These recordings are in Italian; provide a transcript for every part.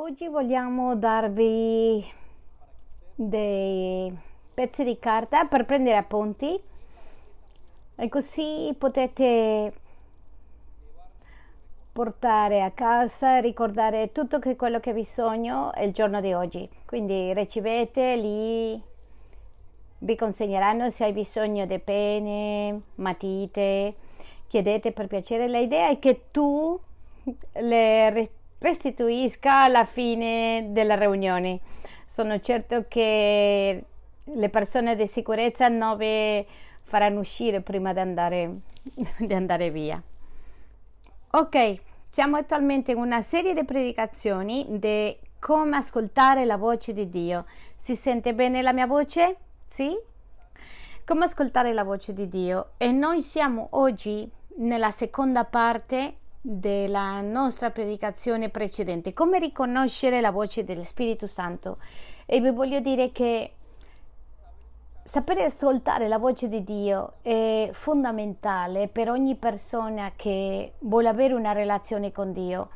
Oggi vogliamo darvi dei pezzi di carta per prendere appunti e così potete portare a casa e ricordare tutto che quello che ha bisogno il giorno di oggi. Quindi ricevete lì, vi consegneranno se hai bisogno di penne, matite, chiedete per piacere. L'idea è che tu le restituisca alla fine della riunione. Sono certo che le persone di sicurezza non vi faranno uscire prima di andare, di andare via. Ok, siamo attualmente in una serie di predicazioni di come ascoltare la voce di Dio. Si sente bene la mia voce? Sì? Come ascoltare la voce di Dio? E noi siamo oggi nella seconda parte della nostra predicazione precedente, come riconoscere la voce dello Spirito Santo. E vi voglio dire che sapere ascoltare la voce di Dio è fondamentale per ogni persona che vuole avere una relazione con Dio.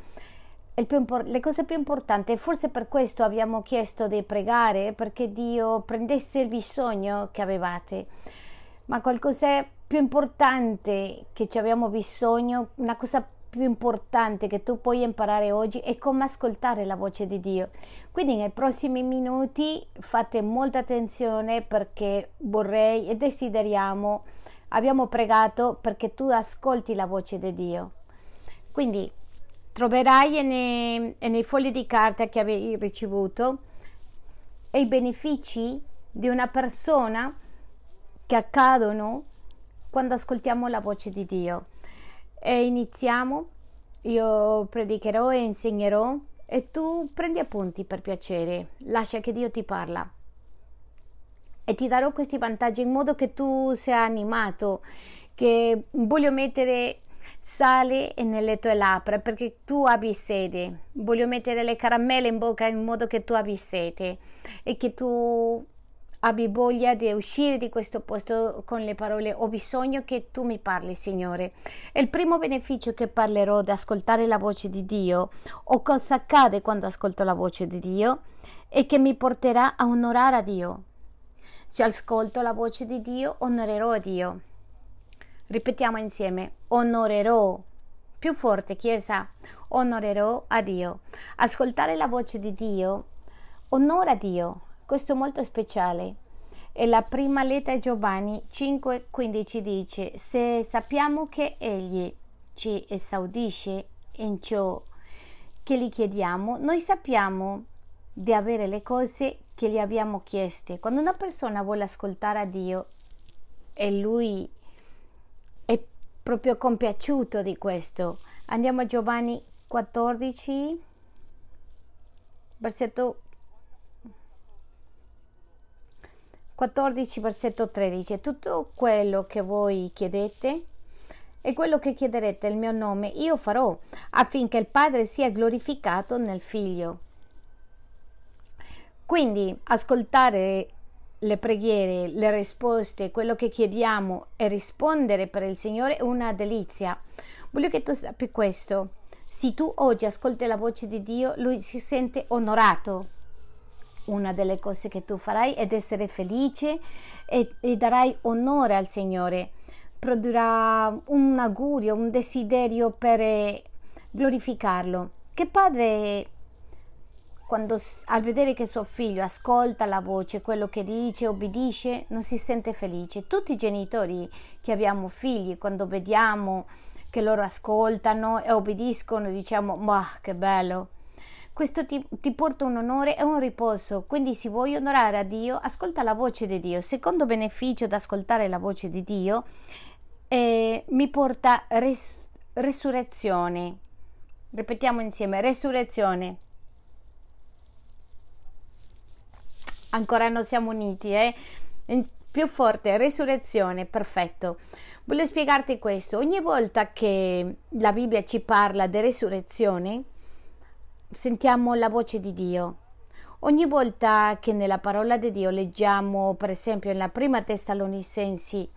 Impor- le cose più importanti, forse per questo abbiamo chiesto di pregare perché Dio prendesse il bisogno che avevate, ma qualcosa più importante che ci abbiamo bisogno, una cosa più importante che tu puoi imparare oggi è come ascoltare la voce di Dio. Quindi nei prossimi minuti fate molta attenzione perché vorrei e desideriamo, abbiamo pregato perché tu ascolti la voce di Dio. Quindi troverai nei, nei fogli di carta che avevi ricevuto i benefici di una persona che accadono quando ascoltiamo la voce di Dio. E iniziamo, io predicherò e insegnerò e tu prendi appunti per piacere, lascia che Dio ti parla. E ti darò questi vantaggi in modo che tu sia animato, che voglio mettere sale nelle tue labbra perché tu abbi sede. Voglio mettere le caramelle in bocca in modo che tu abbi sete e che tu abbi voglia di uscire di questo posto con le parole ho bisogno che tu mi parli Signore il primo beneficio che parlerò di ascoltare la voce di Dio. O cosa accade quando ascolto la voce di Dio? È che mi porterà a onorare a Dio. Se ascolto la voce di Dio onorerò a Dio. Ripetiamo insieme. Onorerò. Più forte chiesa. Onorerò a Dio. Ascoltare la voce di Dio onora Dio questo è molto speciale. E la prima lettera Giovanni 5,15 dice: Se sappiamo che Egli ci esaudisce in ciò che gli chiediamo, noi sappiamo di avere le cose che gli abbiamo chieste. Quando una persona vuole ascoltare a Dio e lui è proprio compiaciuto di questo, andiamo a Giovanni 14, versetto 14 versetto 13 tutto quello che voi chiedete e quello che chiederete il mio nome io farò affinché il Padre sia glorificato nel Figlio. Quindi ascoltare le preghiere, le risposte, quello che chiediamo e rispondere per il Signore è una delizia. Voglio che tu sappi questo. Se tu oggi ascolti la voce di Dio, Lui si sente onorato una delle cose che tu farai ed essere felice e, e darai onore al Signore. Produrrà un augurio, un desiderio per eh, glorificarlo. Che padre quando al vedere che suo figlio ascolta la voce, quello che dice, obbedisce, non si sente felice. Tutti i genitori che abbiamo figli, quando vediamo che loro ascoltano e obbediscono, diciamo, ma che bello questo ti, ti, porta un onore e un riposo. Quindi, se vuoi onorare a Dio, ascolta la voce di Dio. Secondo beneficio di ascoltare la voce di Dio eh, mi porta res, resurrezione. Ripetiamo insieme: resurrezione. Ancora non siamo uniti, eh? Più forte, resurrezione, perfetto. Voglio spiegarti questo. Ogni volta che la Bibbia ci parla di resurrezione, sentiamo la voce di Dio. Ogni volta che nella parola di Dio leggiamo, per esempio, nella prima Tessalonicensi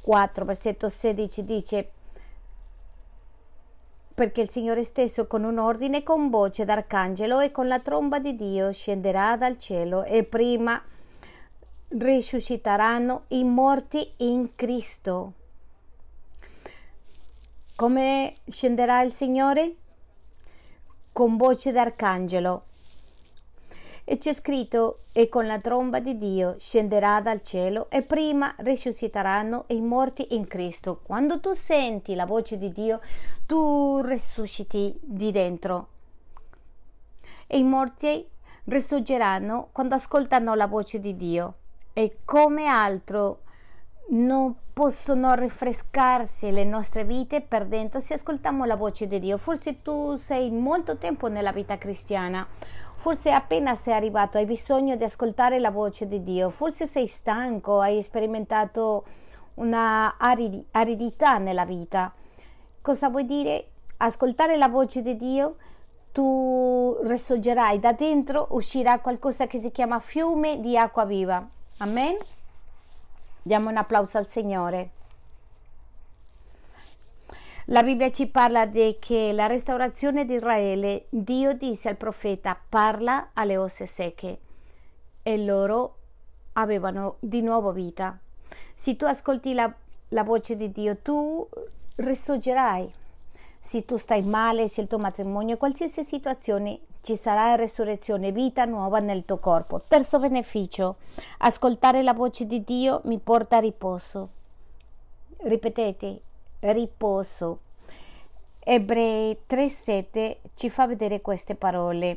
4, versetto 16, dice perché il Signore stesso con un ordine, con voce d'arcangelo e con la tromba di Dio scenderà dal cielo e prima risusciteranno i morti in Cristo. Come scenderà il Signore? Con voce d'arcangelo. E c'è scritto, e con la tromba di Dio scenderà dal cielo e prima risusciteranno i morti in Cristo. Quando tu senti la voce di Dio, tu risusciti di dentro. E i morti risorgeranno quando ascoltano la voce di Dio. E come altro non possono rinfrescarsi le nostre vite per dentro se ascoltiamo la voce di Dio. Forse tu sei molto tempo nella vita cristiana, forse appena sei arrivato hai bisogno di ascoltare la voce di Dio, forse sei stanco, hai sperimentato una aridità nella vita. Cosa vuol dire? Ascoltare la voce di Dio, tu risorgerai da dentro, uscirà qualcosa che si chiama fiume di acqua viva. Amen. Diamo un applauso al Signore. La Bibbia ci parla di che la restaurazione di Israele, Dio disse al profeta, parla alle osse secche e loro avevano di nuovo vita. Se tu ascolti la, la voce di Dio, tu risorgerai. Se tu stai male, se il tuo matrimonio, qualsiasi situazione, ci sarà resurrezione, vita nuova nel tuo corpo. Terzo beneficio, ascoltare la voce di Dio mi porta a riposo. Ripetete, riposo. Ebrei 3:7 ci fa vedere queste parole.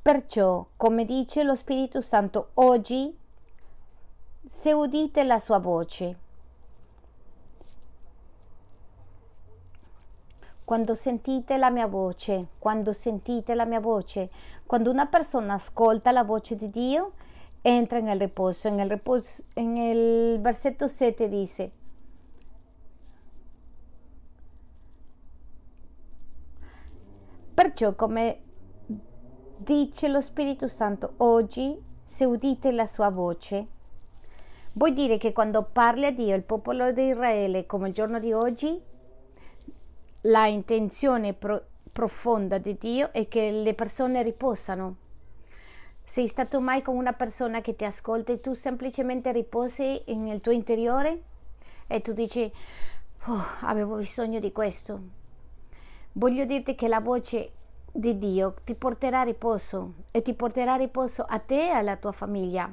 Perciò, come dice lo Spirito Santo oggi, se udite la sua voce, quando sentite la mia voce, quando sentite la mia voce, quando una persona ascolta la voce di Dio, entra nel riposo. En el, riposo, en el versetto 7 dice, perciò come dice lo Spirito Santo oggi, se udite la sua voce, vuol dire che quando parli a Dio, il popolo di Israele, come il giorno di oggi, la intenzione pro- profonda di Dio è che le persone riposano. Sei stato mai con una persona che ti ascolta e tu semplicemente riposi nel tuo interiore e tu dici oh, avevo bisogno di questo. Voglio dirti che la voce di Dio ti porterà riposo e ti porterà riposo a te e alla tua famiglia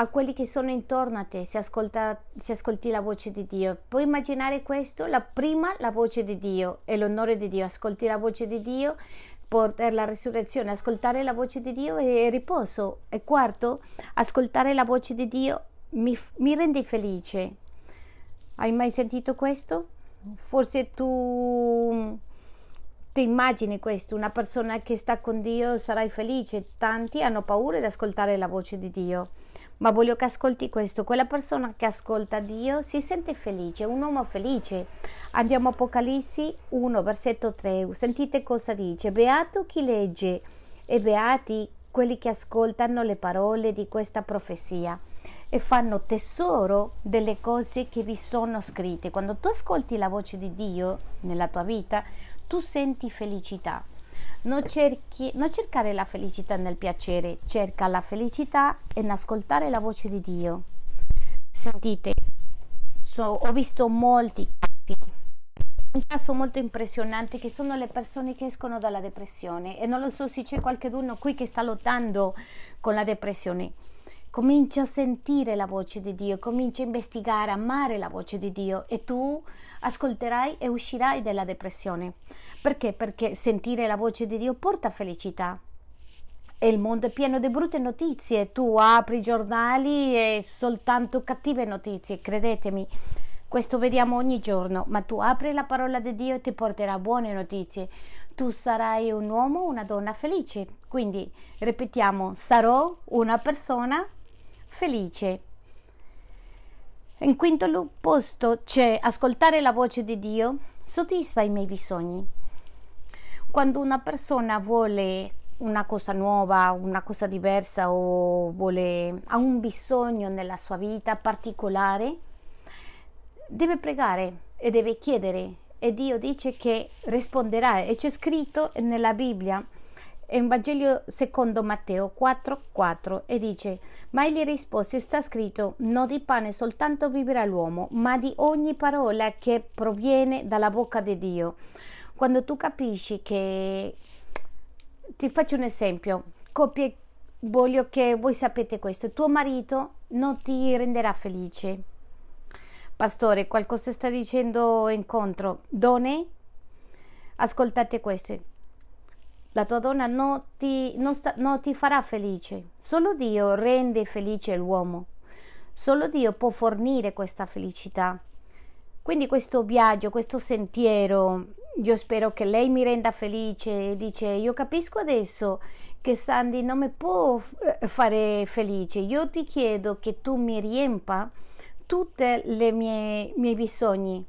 a quelli che sono intorno a te, se, ascolta, se ascolti la voce di Dio. Puoi immaginare questo? La prima, la voce di Dio e l'onore di Dio. Ascolti la voce di Dio per la risurrezione, ascoltare la voce di Dio è riposo. E quarto, ascoltare la voce di Dio mi, mi rende felice. Hai mai sentito questo? Forse tu ti immagini questo, una persona che sta con Dio sarai felice. Tanti hanno paura di ascoltare la voce di Dio ma voglio che ascolti questo, quella persona che ascolta Dio si sente felice, un uomo felice. Andiamo a Apocalissi 1, versetto 3, sentite cosa dice, beato chi legge e beati quelli che ascoltano le parole di questa profezia e fanno tesoro delle cose che vi sono scritte. Quando tu ascolti la voce di Dio nella tua vita, tu senti felicità. Non, cerchi, non cercare la felicità nel piacere, cerca la felicità nell'ascoltare la voce di Dio. Sentite, so, ho visto molti casi, un caso molto impressionante che sono le persone che escono dalla depressione e non lo so se c'è qualcuno qui che sta lottando con la depressione. Comincia a sentire la voce di Dio, comincia a investigare, amare la voce di Dio e tu ascolterai e uscirai dalla depressione. Perché? Perché sentire la voce di Dio porta felicità. E il mondo è pieno di brutte notizie. Tu apri i giornali e soltanto cattive notizie, credetemi. Questo vediamo ogni giorno, ma tu apri la parola di Dio e ti porterà buone notizie. Tu sarai un uomo, una donna felice. Quindi ripetiamo, sarò una persona felice. In quinto posto c'è ascoltare la voce di Dio soddisfa i miei bisogni. Quando una persona vuole una cosa nuova, una cosa diversa o vuole, ha un bisogno nella sua vita particolare, deve pregare e deve chiedere e Dio dice che risponderà e c'è scritto nella Bibbia in Vangelo secondo Matteo 4, 4 e dice ma egli rispose sta scritto non di pane soltanto vivrà l'uomo ma di ogni parola che proviene dalla bocca di Dio. Quando tu capisci che ti faccio un esempio coppie voglio che voi sapete questo tuo marito non ti renderà felice. Pastore qualcosa sta dicendo incontro donne ascoltate questo la tua donna non ti, non, sta, non ti farà felice. Solo Dio rende felice l'uomo. Solo Dio può fornire questa felicità. Quindi questo viaggio, questo sentiero, io spero che lei mi renda felice. Dice, io capisco adesso che Sandy non mi può eh, fare felice. Io ti chiedo che tu mi riempa tutti i miei bisogni.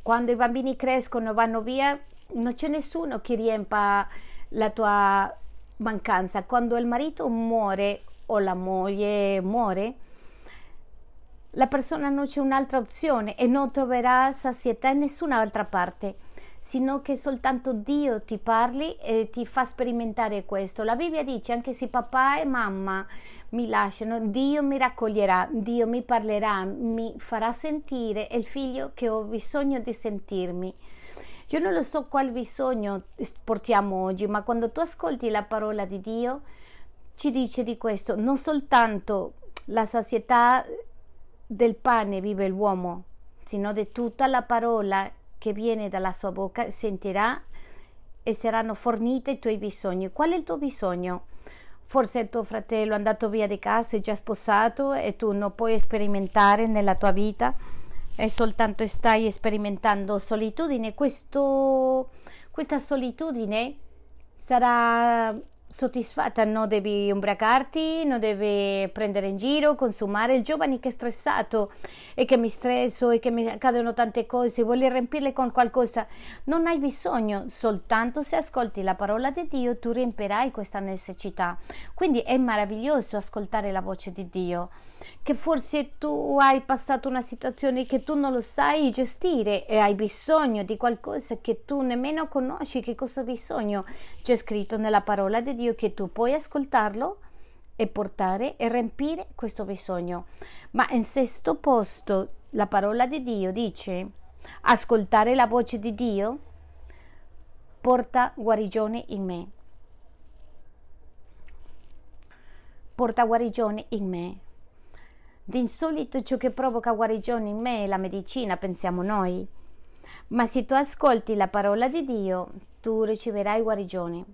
Quando i bambini crescono e vanno via, non c'è nessuno che riempa la tua mancanza. Quando il marito muore o la moglie muore, la persona non c'è un'altra opzione e non troverà sazietà in nessun'altra parte, sino che soltanto Dio ti parli e ti fa sperimentare questo. La Bibbia dice anche se papà e mamma mi lasciano, Dio mi raccoglierà, Dio mi parlerà, mi farà sentire il figlio che ho bisogno di sentirmi. Io non lo so qual bisogno portiamo oggi, ma quando tu ascolti la parola di Dio, ci dice di questo, non soltanto la sazietà del pane vive l'uomo, sino di tutta la parola che viene dalla sua bocca sentirà e saranno fornite i tuoi bisogni. Qual è il tuo bisogno? Forse tuo fratello è andato via di casa, è già sposato e tu non puoi sperimentare nella tua vita e soltanto stai sperimentando solitudine, questo, questa solitudine sarà soddisfatta, non devi ubriacarti, non devi prendere in giro, consumare. Il giovane che è stressato e che mi stresso e che mi accadono tante cose, vuole riempirle con qualcosa, non hai bisogno, soltanto se ascolti la parola di Dio tu riempirai questa necessità. Quindi è meraviglioso ascoltare la voce di Dio che forse tu hai passato una situazione che tu non lo sai gestire e hai bisogno di qualcosa che tu nemmeno conosci che cosa bisogno. C'è scritto nella parola di Dio che tu puoi ascoltarlo e portare e riempire questo bisogno. Ma in sesto posto la parola di Dio dice ascoltare la voce di Dio porta guarigione in me. Porta guarigione in me. D'insolito ciò che provoca guarigione in me è la medicina, pensiamo noi. Ma se tu ascolti la parola di Dio, tu riceverai guarigione.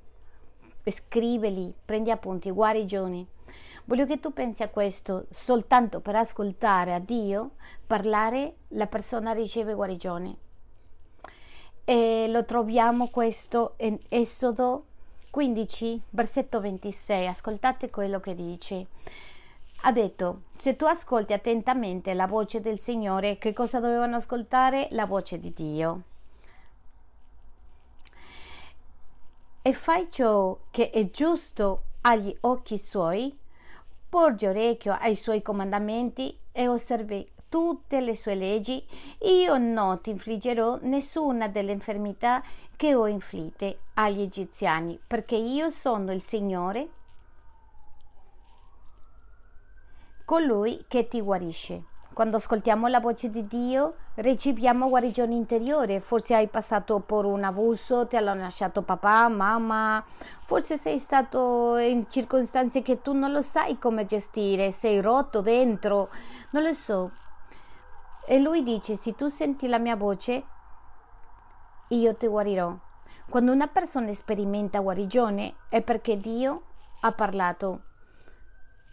Scriveli, prendi appunti, guarigione. Voglio che tu pensi a questo, soltanto per ascoltare a Dio parlare, la persona riceve guarigione. E lo troviamo questo in Esodo 15, versetto 26. Ascoltate quello che dice ha detto, se tu ascolti attentamente la voce del Signore, che cosa dovevano ascoltare? La voce di Dio. E fai ciò che è giusto agli occhi suoi, porgi orecchio ai suoi comandamenti e osservi tutte le sue leggi, io non ti infliggerò nessuna delle infermità che ho inflitte agli egiziani, perché io sono il Signore colui che ti guarisce. Quando ascoltiamo la voce di Dio riceviamo guarigione interiore. Forse hai passato per un abuso, ti hanno lasciato papà, mamma, forse sei stato in circostanze che tu non lo sai come gestire, sei rotto dentro, non lo so. E lui dice, se tu senti la mia voce, io ti guarirò. Quando una persona sperimenta guarigione è perché Dio ha parlato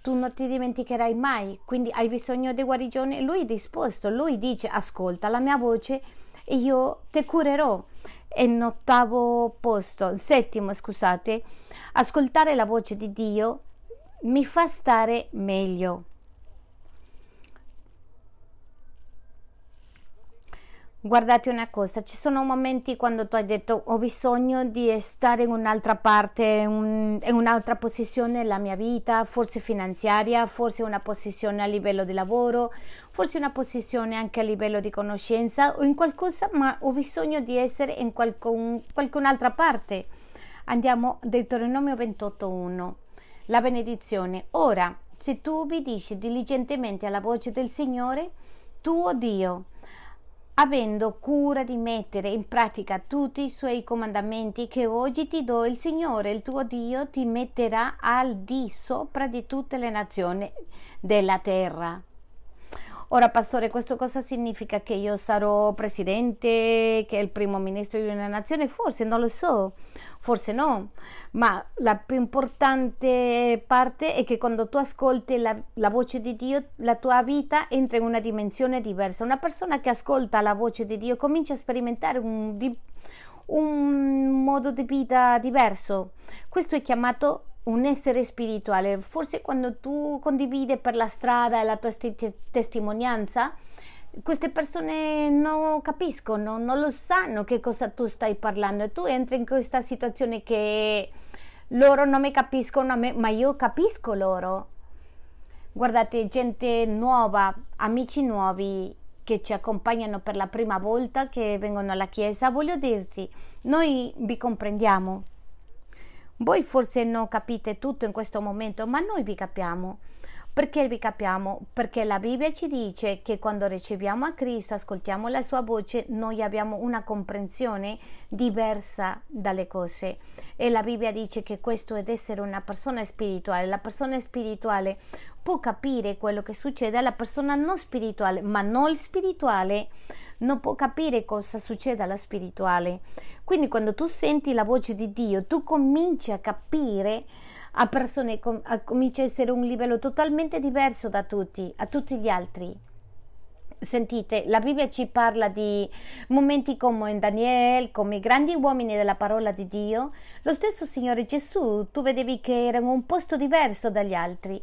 tu non ti dimenticherai mai, quindi hai bisogno di guarigione, lui è disposto, lui dice ascolta la mia voce e io ti curerò. E in ottavo posto, settimo scusate, ascoltare la voce di Dio mi fa stare meglio. Guardate una cosa, ci sono momenti quando tu hai detto ho bisogno di stare in un'altra parte, in un'altra posizione nella mia vita, forse finanziaria, forse una posizione a livello di lavoro, forse una posizione anche a livello di conoscenza o in qualcosa, ma ho bisogno di essere in qualcun, qualcun'altra parte. Andiamo a Deuteronomio 28.1, la benedizione. Ora, se tu obbedisci diligentemente alla voce del Signore, tuo Dio, avendo cura di mettere in pratica tutti i suoi comandamenti che oggi ti do, il Signore, il tuo Dio, ti metterà al di sopra di tutte le nazioni della terra. Ora, pastore, questo cosa significa? Che io sarò presidente, che è il primo ministro di una nazione? Forse non lo so, forse no, ma la più importante parte è che quando tu ascolti la, la voce di Dio, la tua vita entra in una dimensione diversa. Una persona che ascolta la voce di Dio comincia a sperimentare un, un modo di vita diverso. Questo è chiamato un essere spirituale. Forse quando tu condividi per la strada la tua st- testimonianza, queste persone non capiscono, non lo sanno che cosa tu stai parlando e tu entri in questa situazione che loro non mi capiscono a me, ma io capisco loro. Guardate, gente nuova, amici nuovi che ci accompagnano per la prima volta, che vengono alla chiesa, voglio dirti, noi vi comprendiamo voi forse non capite tutto in questo momento, ma noi vi capiamo. Perché vi capiamo? Perché la Bibbia ci dice che quando riceviamo a Cristo, ascoltiamo la sua voce, noi abbiamo una comprensione diversa dalle cose. E la Bibbia dice che questo è essere una persona spirituale. La persona spirituale può capire quello che succede alla persona non spirituale, ma non spirituale non può capire cosa succede alla spirituale. Quindi quando tu senti la voce di Dio, tu cominci a capire a persone, a, comincia a essere un livello totalmente diverso da tutti, a tutti gli altri. Sentite, la Bibbia ci parla di momenti come in Daniele, come grandi uomini della parola di Dio. Lo stesso Signore Gesù, tu vedevi che era in un posto diverso dagli altri.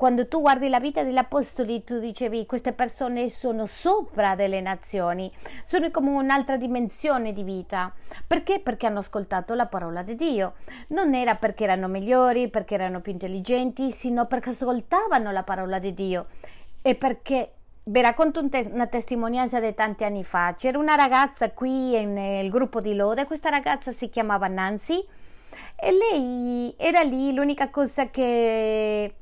Quando tu guardi la vita degli apostoli, tu dicevi queste persone sono sopra delle nazioni, sono come un'altra dimensione di vita. Perché? Perché hanno ascoltato la parola di Dio. Non era perché erano migliori, perché erano più intelligenti, sino perché ascoltavano la parola di Dio. E perché vi racconto un te- una testimonianza di tanti anni fa. C'era una ragazza qui nel gruppo di Lode, questa ragazza si chiamava Nancy e lei era lì, l'unica cosa che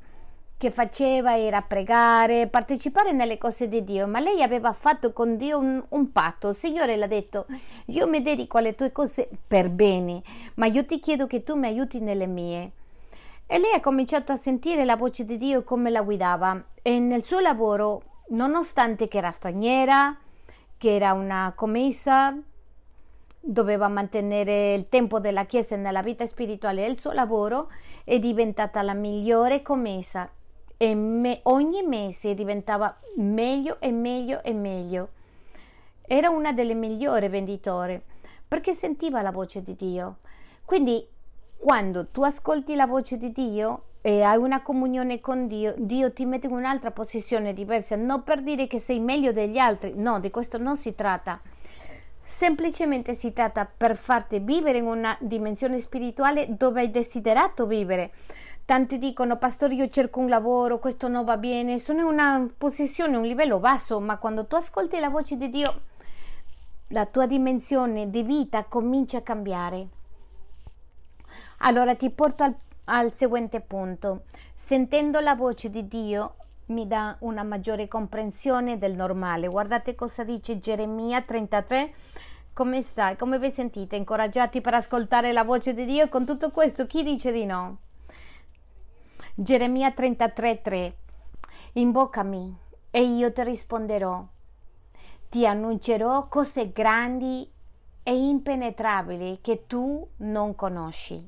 che faceva era pregare, partecipare nelle cose di Dio, ma lei aveva fatto con Dio un, un patto. Il Signore le ha detto, io mi dedico alle tue cose per bene, ma io ti chiedo che tu mi aiuti nelle mie. E lei ha cominciato a sentire la voce di Dio come la guidava e nel suo lavoro, nonostante che era straniera, che era una commessa, doveva mantenere il tempo della Chiesa nella vita spirituale del suo lavoro, è diventata la migliore commessa e me, ogni mese diventava meglio e meglio e meglio. Era una delle migliori venditori perché sentiva la voce di Dio. Quindi quando tu ascolti la voce di Dio e hai una comunione con Dio, Dio ti mette in un'altra posizione diversa, non per dire che sei meglio degli altri, no, di questo non si tratta. Semplicemente si tratta per farti vivere in una dimensione spirituale dove hai desiderato vivere Tanti dicono, pastore, io cerco un lavoro, questo non va bene, sono in una posizione, un livello basso, ma quando tu ascolti la voce di Dio, la tua dimensione di vita comincia a cambiare. Allora ti porto al, al seguente punto. Sentendo la voce di Dio mi dà una maggiore comprensione del normale. Guardate cosa dice Geremia 33. Come stai? Come vi sentite? Incoraggiati per ascoltare la voce di Dio? Con tutto questo, chi dice di no? Geremia 33:3 Invocami e io ti risponderò. Ti annuncerò cose grandi e impenetrabili che tu non conosci.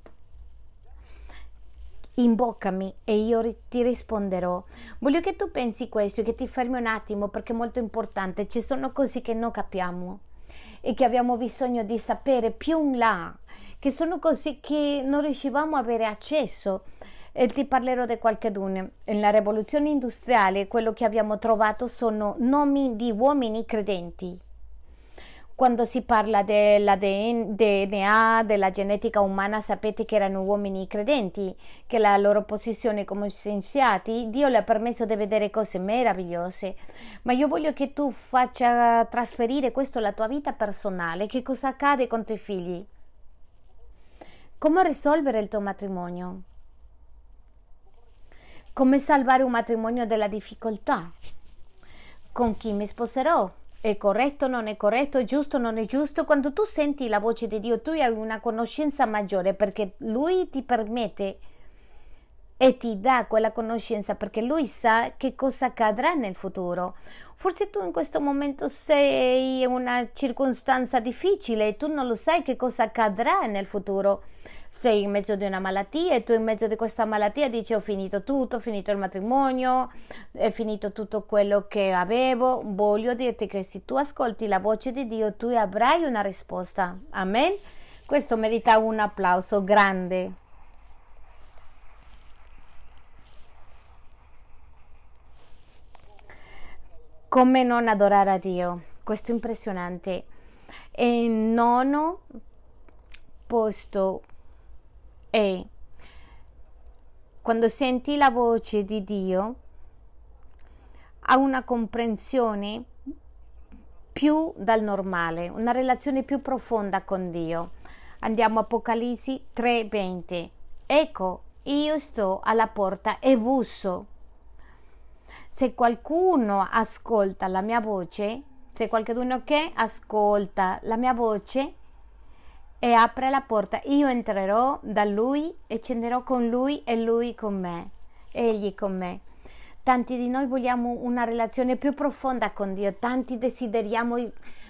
Invocami e io ti risponderò. Voglio che tu pensi questo e che ti fermi un attimo perché è molto importante. Ci sono cose che non capiamo e che abbiamo bisogno di sapere più in là, che sono cose che non riuscivamo a avere accesso e ti parlerò di qualcheduno. Nella rivoluzione industriale quello che abbiamo trovato sono nomi di uomini credenti. quando si parla della DNA, della genetica umana, sapete che erano uomini credenti, che la loro posizione come scienziati, Dio le ha permesso di vedere cose meravigliose. Ma io voglio che tu faccia trasferire questo alla tua vita personale. Che cosa accade con i tuoi figli? Come risolvere il tuo matrimonio? Come salvare un matrimonio dalla difficoltà? Con chi mi sposerò? È corretto, non è corretto, è giusto, non è giusto. Quando tu senti la voce di Dio, tu hai una conoscenza maggiore perché Lui ti permette e ti dà quella conoscenza perché Lui sa che cosa accadrà nel futuro. Forse tu in questo momento sei in una circostanza difficile e tu non lo sai che cosa accadrà nel futuro sei in mezzo di una malattia e tu in mezzo di questa malattia dici ho finito tutto, ho finito il matrimonio, è finito tutto quello che avevo, voglio dirti che se tu ascolti la voce di Dio tu avrai una risposta. Amen. Questo merita un applauso grande. Come non adorare a Dio? Questo è impressionante. E nono posto e quando senti la voce di Dio ha una comprensione più dal normale, una relazione più profonda con Dio. Andiamo a Apocalisse 3:20. Ecco, io sto alla porta e busso. Se qualcuno ascolta la mia voce, se qualcuno che ascolta la mia voce e apre la porta. Io entrerò da lui e scenderò con lui e lui con me, egli con me. Tanti di noi vogliamo una relazione più profonda con Dio, tanti desideriamo,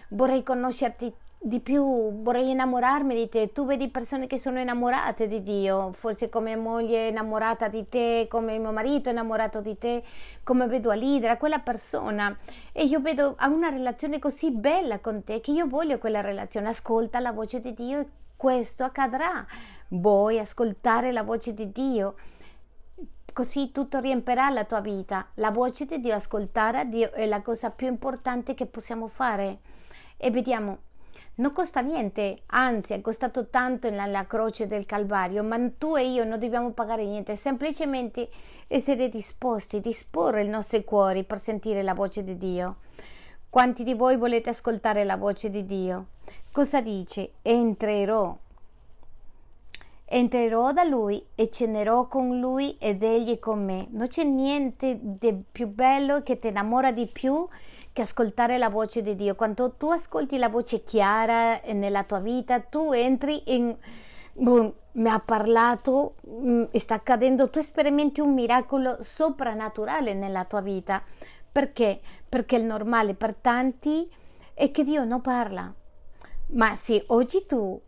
vorrei conoscerti di più, vorrei innamorarmi di te. Tu vedi persone che sono innamorate di Dio, forse come moglie innamorata di te, come mio marito innamorato di te, come vedo a Lidra, quella persona. E io vedo ha una relazione così bella con te che io voglio quella relazione. Ascolta la voce di Dio e questo accadrà. Vuoi ascoltare la voce di Dio? Così tutto riempirà la tua vita. La voce di Dio, ascoltare a Dio è la cosa più importante che possiamo fare. E vediamo non costa niente, anzi è costato tanto nella croce del Calvario, ma tu e io non dobbiamo pagare niente, semplicemente essere disposti, disporre i nostri cuori per sentire la voce di Dio. Quanti di voi volete ascoltare la voce di Dio? Cosa dice? Entrerò. Entrerò da Lui e cenerò con Lui ed Egli con me. Non c'è niente di più bello che ti innamora di più che ascoltare la voce di Dio. Quando tu ascolti la voce chiara nella tua vita, tu entri in... Boh, mi ha parlato, mm, sta accadendo, tu sperimenti un miracolo soprannaturale nella tua vita. Perché? Perché il normale per tanti è che Dio non parla. Ma se oggi tu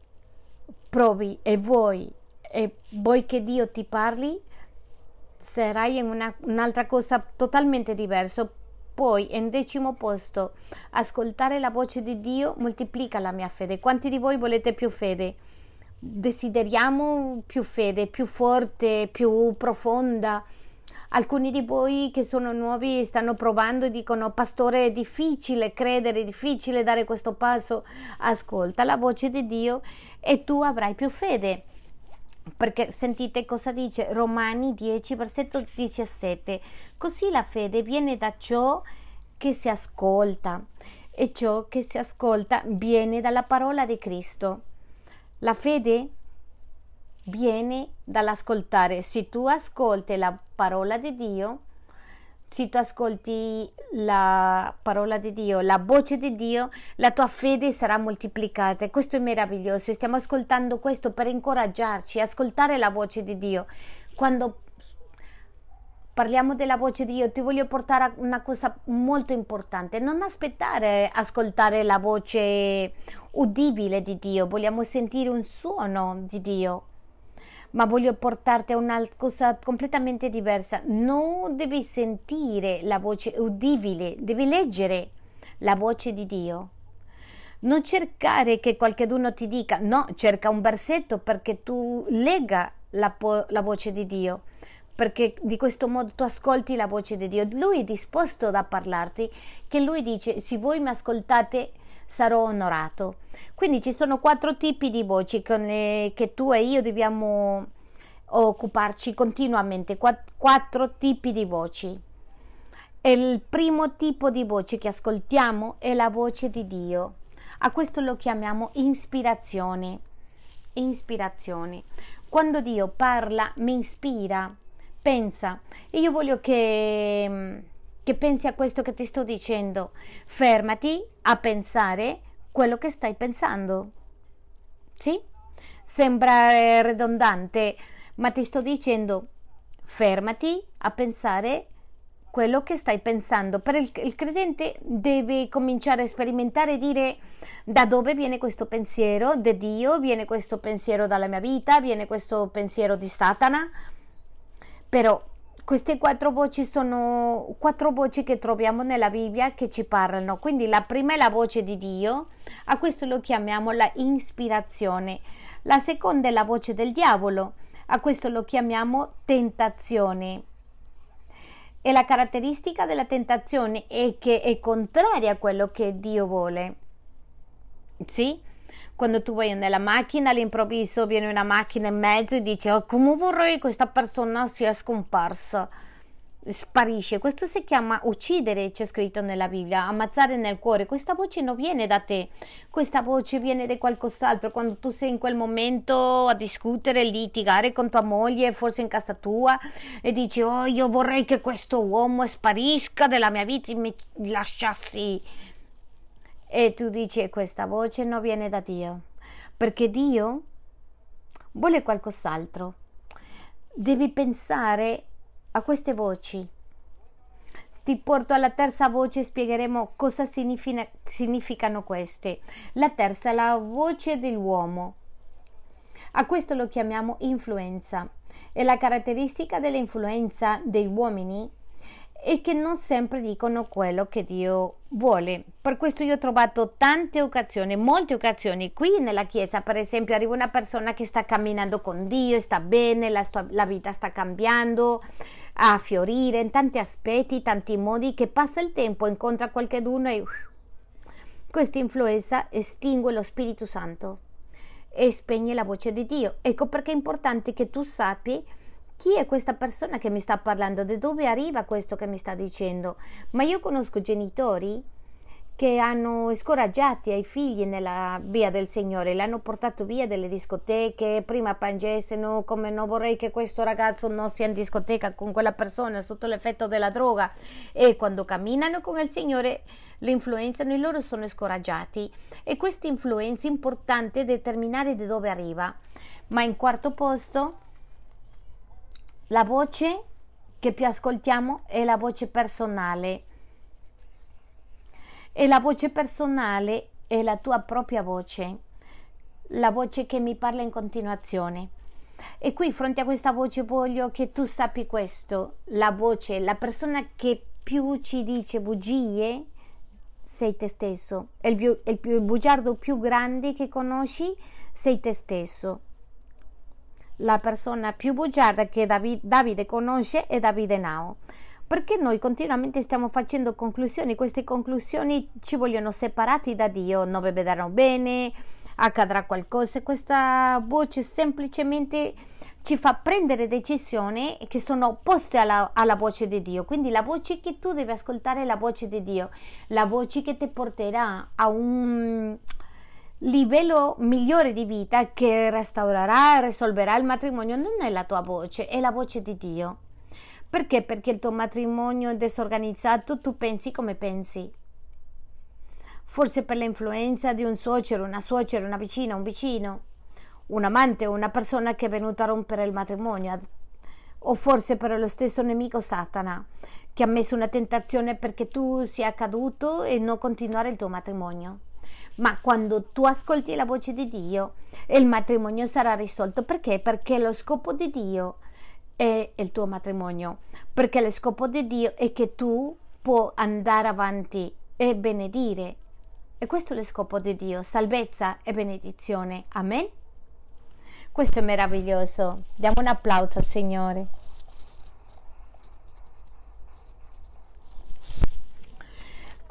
provi e vuoi e vuoi che Dio ti parli, sarai in una, un'altra cosa totalmente diversa poi, in decimo posto, ascoltare la voce di Dio moltiplica la mia fede. Quanti di voi volete più fede? Desideriamo più fede, più forte, più profonda. Alcuni di voi che sono nuovi stanno provando e dicono pastore è difficile credere, è difficile dare questo passo. Ascolta la voce di Dio e tu avrai più fede perché sentite cosa dice? Romani 10 versetto 17 così la fede viene da ciò che si ascolta e ciò che si ascolta viene dalla parola di Cristo. La fede viene dall'ascoltare. Se tu ascolti la parola di Dio se tu ascolti la parola di Dio, la voce di Dio, la tua fede sarà moltiplicata. Questo è meraviglioso. Stiamo ascoltando questo per incoraggiarci, ascoltare la voce di Dio. Quando parliamo della voce di Dio, ti voglio portare a una cosa molto importante. Non aspettare ascoltare la voce udibile di Dio, vogliamo sentire un suono di Dio ma voglio portarti a una cosa completamente diversa. Non devi sentire la voce udibile, devi leggere la voce di Dio. Non cercare che qualcuno ti dica, no, cerca un versetto perché tu lega la, la voce di Dio. perché di questo modo tu ascolti la voce di Dio. Lui è disposto a parlarti, che lui dice, se voi mi ascoltate sarò onorato. Quindi ci sono quattro tipi di voci con le, che tu e io dobbiamo occuparci continuamente, quattro tipi di voci. Il primo tipo di voce che ascoltiamo è la voce di Dio. A questo lo chiamiamo ispirazione. Ispirazione. Quando Dio parla, mi ispira, pensa. E io voglio che, che pensi a questo che ti sto dicendo. Fermati a pensare quello che stai pensando. Sì? Sembra ridondante, ma ti sto dicendo fermati a pensare quello che stai pensando. Per il, il, credente deve cominciare a sperimentare e dire da dove viene questo pensiero, da Dio, viene questo pensiero dalla mia vita, viene questo pensiero di Satana. Però queste quattro voci sono quattro voci che troviamo nella Bibbia che ci parlano. Quindi la prima è la voce di Dio, a questo lo chiamiamo la ispirazione. La seconda è la voce del diavolo, a questo lo chiamiamo tentazione. E la caratteristica della tentazione è che è contraria a quello che Dio vuole. Sì? Quando tu vai nella macchina, all'improvviso viene una macchina in mezzo e dici oh, come vorrei questa persona sia scomparsa sparisce. Questo si chiama uccidere, c'è scritto nella Bibbia, ammazzare nel cuore. Questa voce non viene da te, questa voce viene da qualcos'altro. Quando tu sei in quel momento a discutere, litigare con tua moglie, forse in casa tua, e dici, oh, io vorrei che questo uomo sparisca dalla mia vita e mi lasciassi. E tu dici, questa voce non viene da Dio, perché Dio vuole qualcos'altro. Devi pensare a queste voci. Ti porto alla terza voce e spiegheremo cosa significa, significano queste. La terza è la voce dell'uomo. A questo lo chiamiamo influenza. E la caratteristica dell'influenza degli uomini è che non sempre dicono quello che Dio vuole. Per questo io ho trovato tante occasioni, molte occasioni qui nella chiesa, per esempio arriva una persona che sta camminando con Dio, sta bene, la, sua, la vita sta cambiando, a fiorire in tanti aspetti, tanti modi, che passa il tempo, incontra qualcuno e questa influenza estingue lo Spirito Santo e spegne la voce di Dio. Ecco perché è importante che tu sappi chi è questa persona che mi sta parlando, da dove arriva questo che mi sta dicendo. Ma io conosco genitori che hanno scoraggiati ai figli nella via del Signore, l'hanno portato via dalle discoteche, prima piangessero come non vorrei che questo ragazzo non sia in discoteca con quella persona sotto l'effetto della droga e quando camminano con il Signore lo influenzano e loro sono scoraggiati e questa influenza è importante determinare da dove arriva. Ma in quarto posto la voce che più ascoltiamo è la voce personale e la voce personale è la tua propria voce, la voce che mi parla in continuazione. E qui, fronte a questa voce, voglio che tu sappi questo: la voce, la persona che più ci dice bugie, sei te stesso. Il, il, il bugiardo più grande che conosci, sei te stesso. La persona più bugiarda che Davide, Davide conosce è Davide Nao. Perché noi continuamente stiamo facendo conclusioni, queste conclusioni ci vogliono separati da Dio, non vedranno bene, accadrà qualcosa, questa voce semplicemente ci fa prendere decisioni che sono opposte alla, alla, voce di Dio. Quindi la voce che tu devi ascoltare è la voce di Dio, la voce che ti porterà a un livello migliore di vita che restaurerà e risolverà il matrimonio. Non è la tua voce, è la voce di Dio. Perché? Perché il tuo matrimonio è disorganizzato, tu pensi come pensi. Forse per l'influenza di un suocero, una suocera, una vicina, un vicino, un amante o una persona che è venuta a rompere il matrimonio. O forse per lo stesso nemico Satana che ha messo una tentazione perché tu sia caduto e non continuare il tuo matrimonio. Ma quando tu ascolti la voce di Dio, il matrimonio sarà risolto. Perché? Perché lo scopo di Dio è il tuo matrimonio, perché lo scopo di Dio è che tu puoi andare avanti e benedire. E questo è lo scopo di Dio, salvezza e benedizione. Amen. Questo è meraviglioso. Diamo un applauso al Signore.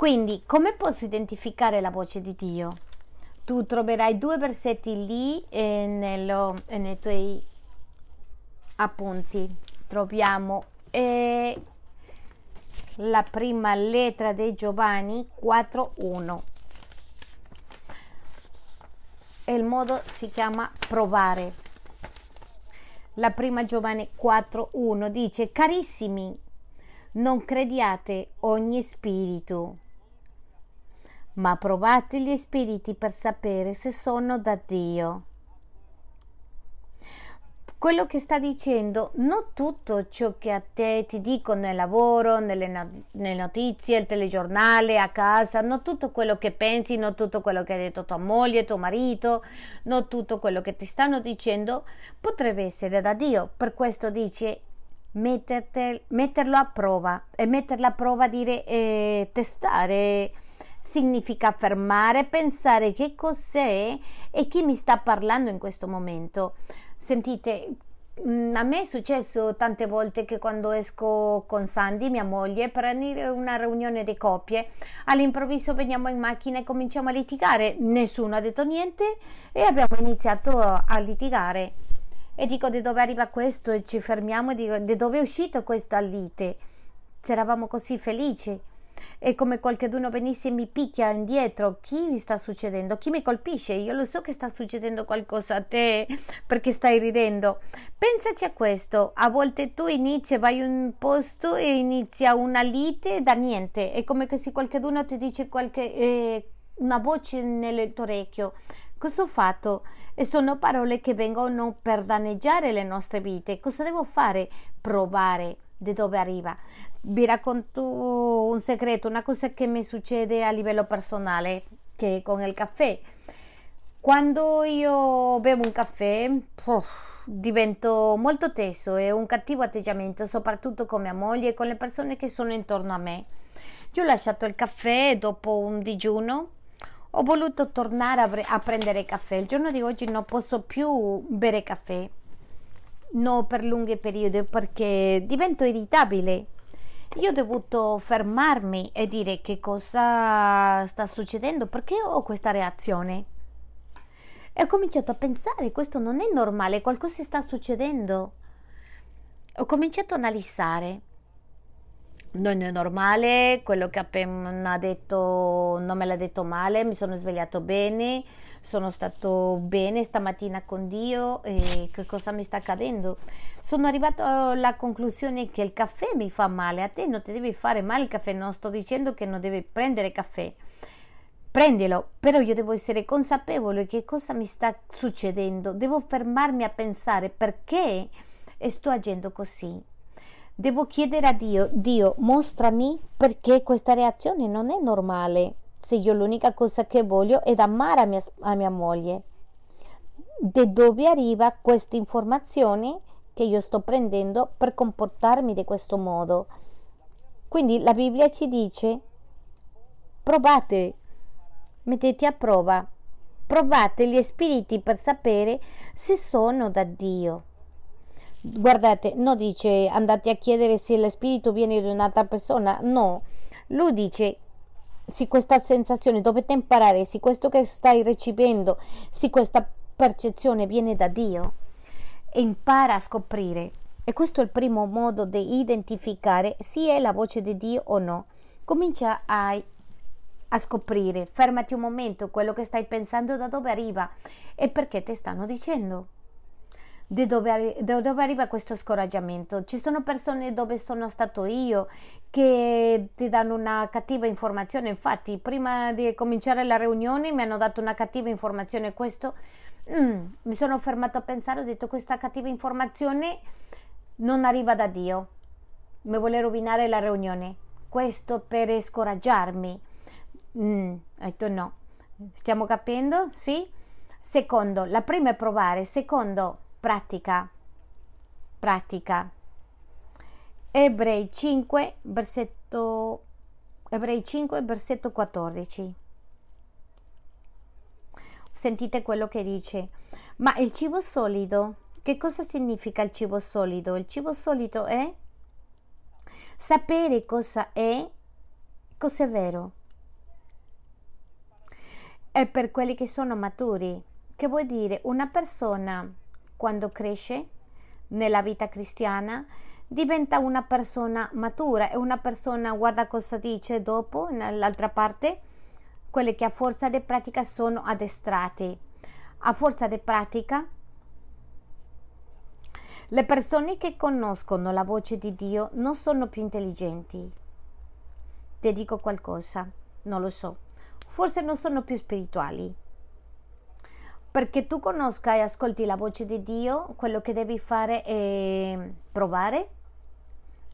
Quindi, come posso identificare la voce di Dio? Tu troverai due versetti lì eh, nello, nei tuoi appunti. Troviamo eh, la prima lettera di Giovanni 4.1. Il modo si chiama provare. La prima Giovanni 4.1 dice, carissimi, non crediate ogni spirito, ma provate gli spiriti per sapere se sono da Dio quello che sta dicendo, non tutto ciò che a te ti dicono nel lavoro, nelle, nelle, notizie, il telegiornale, a casa, non tutto quello che pensi, non tutto quello che ha detto tua moglie, tuo marito, non tutto quello che ti stanno dicendo potrebbe essere da Dio. Per questo dice metterlo a prova e metterla a prova dire eh, testare significa fermare, pensare che cos'è e chi mi sta parlando in questo momento. Sentite, mm, a me è successo tante volte che quando esco con Sandy, mia moglie, per una riunione di coppie, all'improvviso veniamo in macchina e cominciamo a litigare. Nessuno ha detto niente e abbiamo iniziato a litigare. E dico di dove arriva questo e ci fermiamo e dico di dove è uscito questa lite. Eravamo così felici è come qualcuno venisse e mi picchia indietro. Chi mi sta succedendo? Chi mi colpisce? Io lo so che sta succedendo qualcosa a te perché stai ridendo. Pensaci a questo. A volte tu inizi, vai in un posto e inizia una lite da niente. È come se qualcuno ti dice qualche, eh, una voce nel tuo orecchio. Cosa ho fatto? E sono parole che vengono per danneggiare le nostre vite. Cosa devo fare? Provare da dove arriva vi racconto un segreto, una cosa che mi succede a livello personale, che con il caffè. Quando io bevo un caffè, puff, divento molto teso e un cattivo atteggiamento, soprattutto con mia moglie e con le persone che sono intorno a me. Io ho lasciato il caffè dopo un digiuno, ho voluto tornare a, bre- a prendere caffè. Il giorno di oggi non posso più bere caffè, non per lunghi periodi, perché divento irritabile io ho dovuto fermarmi e dire che cosa sta succedendo, perché ho questa reazione. E ho cominciato a pensare, questo non è normale, qualcosa sta succedendo. Ho cominciato a analizzare. Non è normale, quello che appena detto non me l'ha detto male, mi sono svegliato bene, sono stato bene stamattina con Dio e che cosa mi sta accadendo? Sono arrivato alla conclusione che il caffè mi fa male, a te non ti devi fare male il caffè, non sto dicendo che non devi prendere caffè. Prendilo, però io devo essere consapevole che cosa mi sta succedendo, devo fermarmi a pensare perché sto agendo così. Devo chiedere a Dio, Dio, mostrami perché questa reazione non è normale se io l'unica cosa che voglio è amare a mia, a mia moglie. Da dove arriva questa informazione che io sto prendendo per comportarmi di questo modo? Quindi la Bibbia ci dice provate, mettete a prova, provate gli spiriti per sapere se sono da Dio. Guardate, non dice andate a chiedere se lo spirito viene da un'altra persona, no, lui dice se questa sensazione dovete imparare se questo che stai ricevendo, se questa percezione viene da Dio e impara a scoprire. E questo è il primo modo di identificare se è la voce di Dio o no. Comincia a, a scoprire, fermati un momento, quello che stai pensando da dove arriva e perché ti stanno dicendo da dove, dove arriva questo scoraggiamento. Ci sono persone dove sono stato io che ti danno una cattiva informazione. Infatti, prima di cominciare la riunione mi hanno dato una cattiva informazione. Questo mm, mi sono fermato a pensare, ho detto questa cattiva informazione non arriva da Dio. Mi vuole rovinare la riunione. Questo per scoraggiarmi. Mm, ho detto no. Stiamo capendo? Sì? Secondo, la prima è provare. Secondo, pratica, pratica. Ebrei 5, versetto, Ebrei 5, versetto 14. Sentite quello che dice. Ma il cibo solido, che cosa significa il cibo solido? Il cibo solido è sapere cosa è, cosa è vero. è per quelli che sono maturi. Che vuol dire una persona quando cresce nella vita cristiana diventa una persona matura e una persona guarda cosa dice dopo nell'altra parte quelle che a forza di pratica sono addestrati a forza di pratica le persone che conoscono la voce di Dio non sono più intelligenti. Ti dico qualcosa, non lo so. Forse non sono più spirituali. Perché tu conosca e ascolti la voce di Dio, quello che devi fare è provare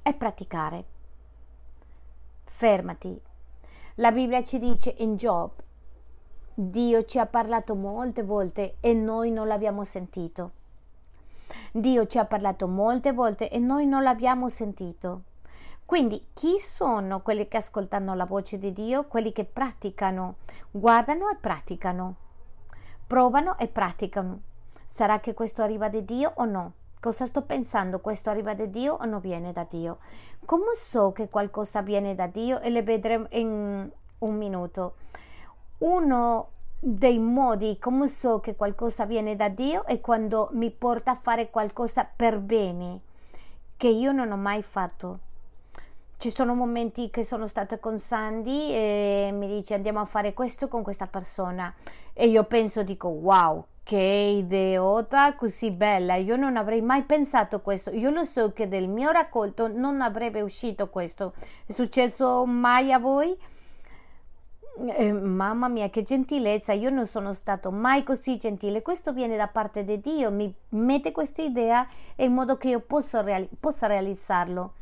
e praticare. Fermati. La Bibbia ci dice in Job, Dio ci ha parlato molte volte e noi non l'abbiamo sentito. Dio ci ha parlato molte volte e noi non l'abbiamo sentito. Quindi chi sono quelli che ascoltano la voce di Dio? Quelli che praticano, guardano e praticano, provano e praticano. Sarà che questo arriva da Dio o no? Cosa sto pensando? Questo arriva da Dio o non viene da Dio? Come so che qualcosa viene da Dio? E le vedremo in un minuto. Uno dei modi come so che qualcosa viene da Dio è quando mi porta a fare qualcosa per bene che io non ho mai fatto. Ci sono momenti che sono stata con Sandy e mi dice andiamo a fare questo con questa persona e io penso, dico wow, che idiota così bella, io non avrei mai pensato questo, io lo so che del mio raccolto non avrebbe uscito questo. È successo mai a voi? Eh, mamma mia, che gentilezza! Io non sono stato mai così gentile. Questo viene da parte di Dio, mi mette questa idea in modo che io possa, reali- possa realizzarlo.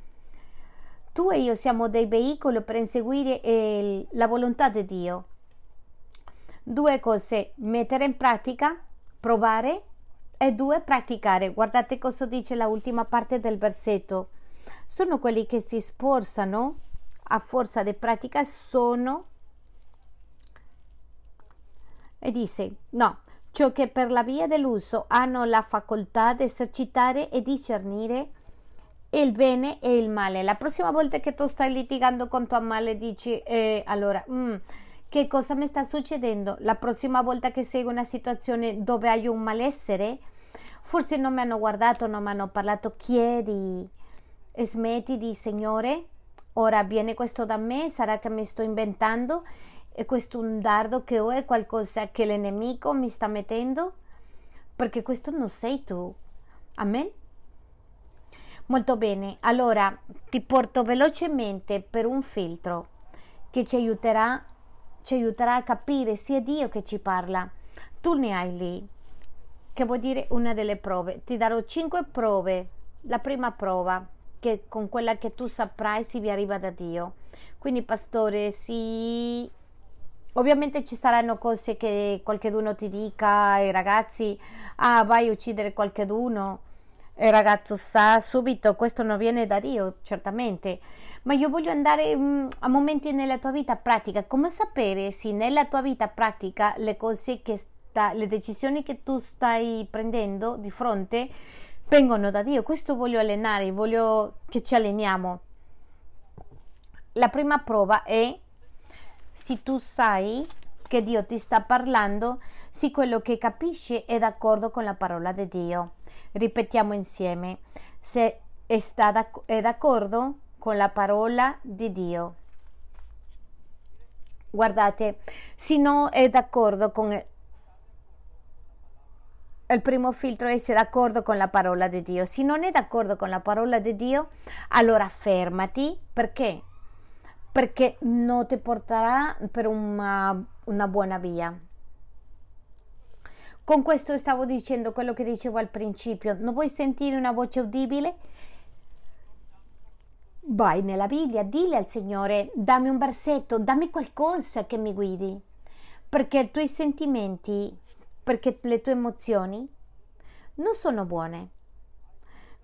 Tu e io siamo dei veicoli per inseguire eh, la volontà di Dio. Due cose: mettere in pratica, provare e due, praticare. Guardate cosa dice la ultima parte del versetto. Sono quelli che si sforzano a forza di pratica, sono e disse no, ciò che per la via dell'uso hanno la facoltà di esercitare e discernere il bene e il male. La prossima volta che tu stai litigando con tua madre dici eh, allora mm, che cosa mi sta succedendo? La prossima volta che in una situazione dove hai un malessere, forse non mi hanno guardato, non mi hanno parlato, chiedi, smetti di Signore, ora viene questo da me, sarà che mi sto inventando è questo un dardo che ho? È qualcosa che il nemico mi sta mettendo? Perché questo non sei tu. Amen? Molto bene, allora ti porto velocemente per un filtro che ci aiuterà, ci aiuterà a capire è Dio che ci parla. Tu ne hai lì, che vuol dire una delle prove. Ti darò cinque prove. La prima prova, che con quella che tu saprai se vi arriva da Dio. Quindi, pastore, sì, Ovviamente ci saranno cose che qualcuno ti dica ai ragazzi, ah vai a uccidere qualcuno, il ragazzo sa subito questo non viene da Dio, certamente, ma io voglio andare um, a momenti nella tua vita pratica, come sapere se nella tua vita pratica le cose che sta, le decisioni che tu stai prendendo di fronte vengono da Dio, questo voglio allenare, voglio che ci alleniamo. La prima prova è se tu sai che Dio ti sta parlando, se quello che capisci è d'accordo con la parola di Dio. Ripetiamo insieme, se è d'accordo con la parola di Dio. Guardate, se non è d'accordo con il primo filtro è essere d'accordo con la parola di Dio. Se non è d'accordo con la parola di Dio, allora fermati perché perché non ti porterà per una, una buona via. Con questo stavo dicendo quello che dicevo al principio. Non vuoi sentire una voce udibile? Vai nella Bibbia, dille al Signore, dammi un versetto, dammi qualcosa che mi guidi, perché i tuoi sentimenti, perché le tue emozioni non sono buone.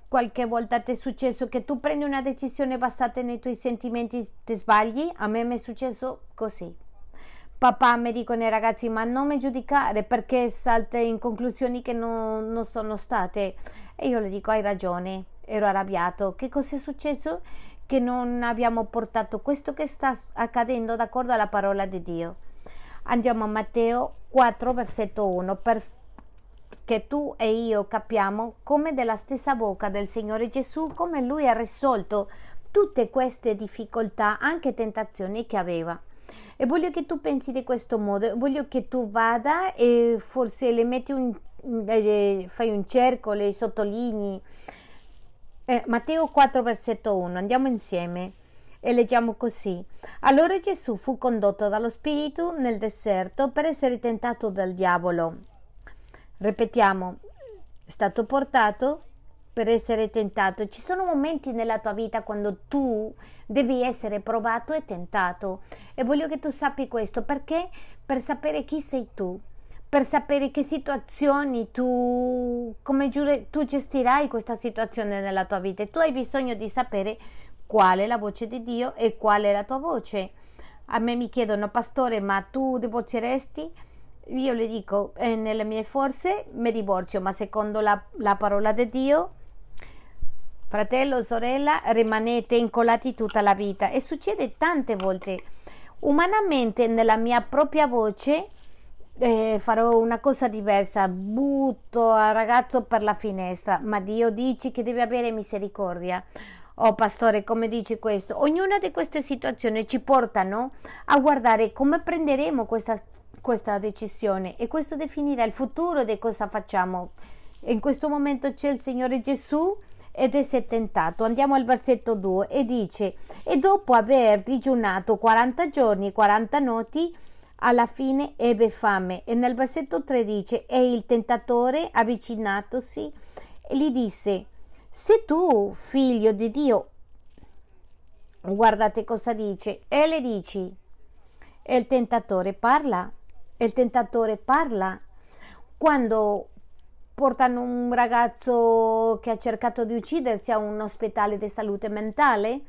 Qualche volta ti è successo che tu prendi una decisione basata nei tuoi sentimenti ti sbagli? A me mi è successo così. Papà mi dicono ai ragazzi ma non mi giudicare perché salte in conclusioni che non, non sono state. E io le dico hai ragione, ero arrabbiato. Che cosa è successo? Che non abbiamo portato questo che sta accadendo d'accordo alla parola di Dio. Andiamo a Matteo 4, versetto 1, perché tu e io capiamo come della stessa bocca del Signore Gesù, come Lui ha risolto tutte queste difficoltà, anche tentazioni che aveva. E voglio che tu pensi di questo modo, voglio che tu vada e forse le metti un, eh, fai un cerco, le sottolinei. Eh, Matteo 4, versetto 1, andiamo insieme e leggiamo così. Allora Gesù fu condotto dallo Spirito nel deserto per essere tentato dal diavolo. Ripetiamo, è stato portato per essere tentato. Ci sono momenti nella tua vita quando tu devi essere provato e tentato e voglio che tu sappi questo perché per sapere chi sei tu, per sapere che situazioni tu come giure, tu gestirai questa situazione nella tua vita. Tu hai bisogno di sapere qual è la voce di Dio e qual è la tua voce. A me mi chiedono, pastore, ma tu divorzeresti? Io le dico, eh, nelle mie forze mi divorzio, ma secondo la, la parola di Dio, fratello, sorella, rimanete incollati tutta la vita. E succede tante volte. Umanamente, nella mia propria voce, eh, farò una cosa diversa, butto al ragazzo per la finestra, ma Dio dice che deve avere misericordia. Oh pastore, come dici questo? Ognuna di queste situazioni ci portano a guardare come prenderemo questa, questa decisione e questo definirà il futuro di cosa facciamo. In questo momento c'è il Signore Gesù ed è tentato. Andiamo al versetto 2 e dice: E dopo aver digiunato 40 giorni e 40 notti, alla fine ebbe fame. E nel versetto 3 dice: E il tentatore, avvicinatosi, gli disse: se tu, figlio di Dio, guardate cosa dice, e le dici, e il tentatore parla, e il tentatore parla. Quando portano un ragazzo che ha cercato di uccidersi a un ospedale di salute mentale,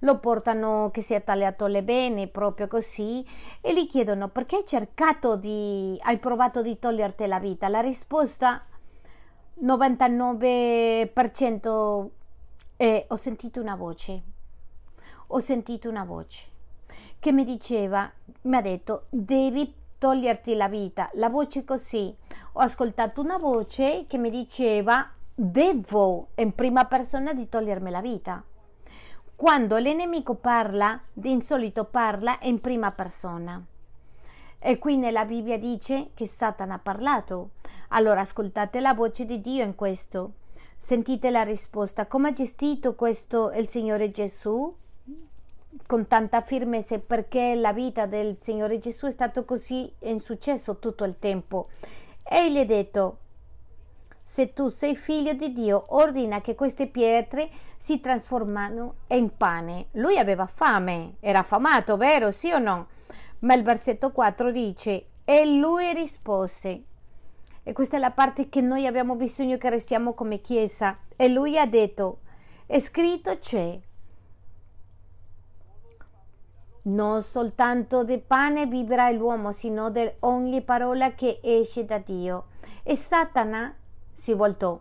lo portano che si è tagliato le vene proprio così e gli chiedono perché hai cercato di hai provato di toglierti la vita la risposta 99% e ho sentito una voce, ho sentito una voce che mi diceva, mi ha detto, devi toglierti la vita. La voce così. Ho ascoltato una voce che mi diceva, devo in prima persona di togliermi la vita. Quando l'enemico parla, di insolito parla in prima persona. E qui nella Bibbia dice che Satana ha parlato. Allora ascoltate la voce di Dio in questo. Sentite la risposta. Come ha gestito questo il Signore Gesù? Con tanta firmezza perché la vita del Signore Gesù è stato così in successo tutto il tempo. E gli ha detto, se tu sei figlio di Dio, ordina che queste pietre si trasformano in pane. Lui aveva fame, era affamato, vero? Sì o no? Ma il versetto 4 dice, e lui rispose, e questa è la parte che noi abbiamo bisogno che restiamo come Chiesa, e lui ha detto, è scritto c'è, non soltanto di pane vivrà l'uomo, sino di ogni parola che esce da Dio. E Satana si voltò.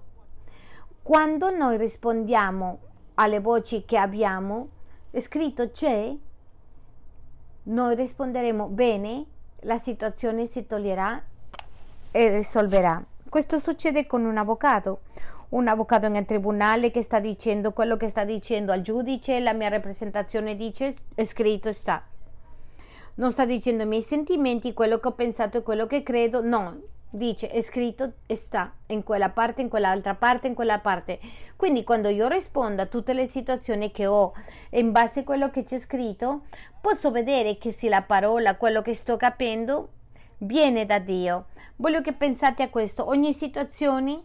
Quando noi rispondiamo alle voci che abbiamo, scritto c'è, noi risponderemo bene, la situazione si toglierà e risolverà. Questo succede con un avvocato. Un avvocato nel tribunale che sta dicendo quello che sta dicendo al giudice, la mia rappresentazione dice, scritto, sta. Non sta dicendo i miei sentimenti, quello che ho pensato e quello che credo, no, dice è scritto e sta in quella parte, in quell'altra parte, in quella parte. Quindi quando io rispondo a tutte le situazioni che ho in base a quello che c'è scritto, posso vedere che se la parola, quello che sto capendo, viene da Dio. Voglio che pensate a questo, ogni situazione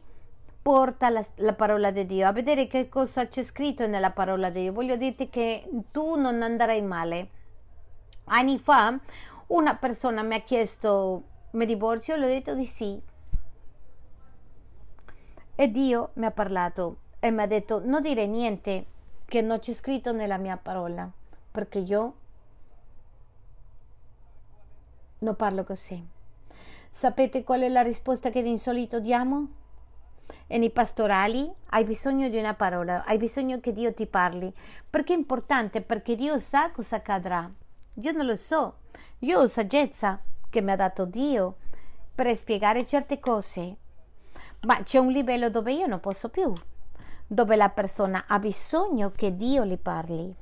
porta la, la, parola di Dio, a vedere che cosa c'è scritto nella parola di Dio. Voglio dirti che tu non andrai male. Anni fa una persona mi ha chiesto mi divorzio? Le ho detto di sì. E Dio mi ha parlato e mi ha detto non dire niente che non c'è scritto nella mia parola, perché io non parlo così. Sapete qual è la risposta che di insolito diamo? E nei pastorali hai bisogno di una parola, hai bisogno che Dio ti parli. Perché è importante? Perché Dio sa cosa accadrà. Io non lo so. Io ho saggezza, che mi ha dato Dio per spiegare certe cose. Ma c'è un livello dove io non posso più, dove la persona ha bisogno che Dio le parli.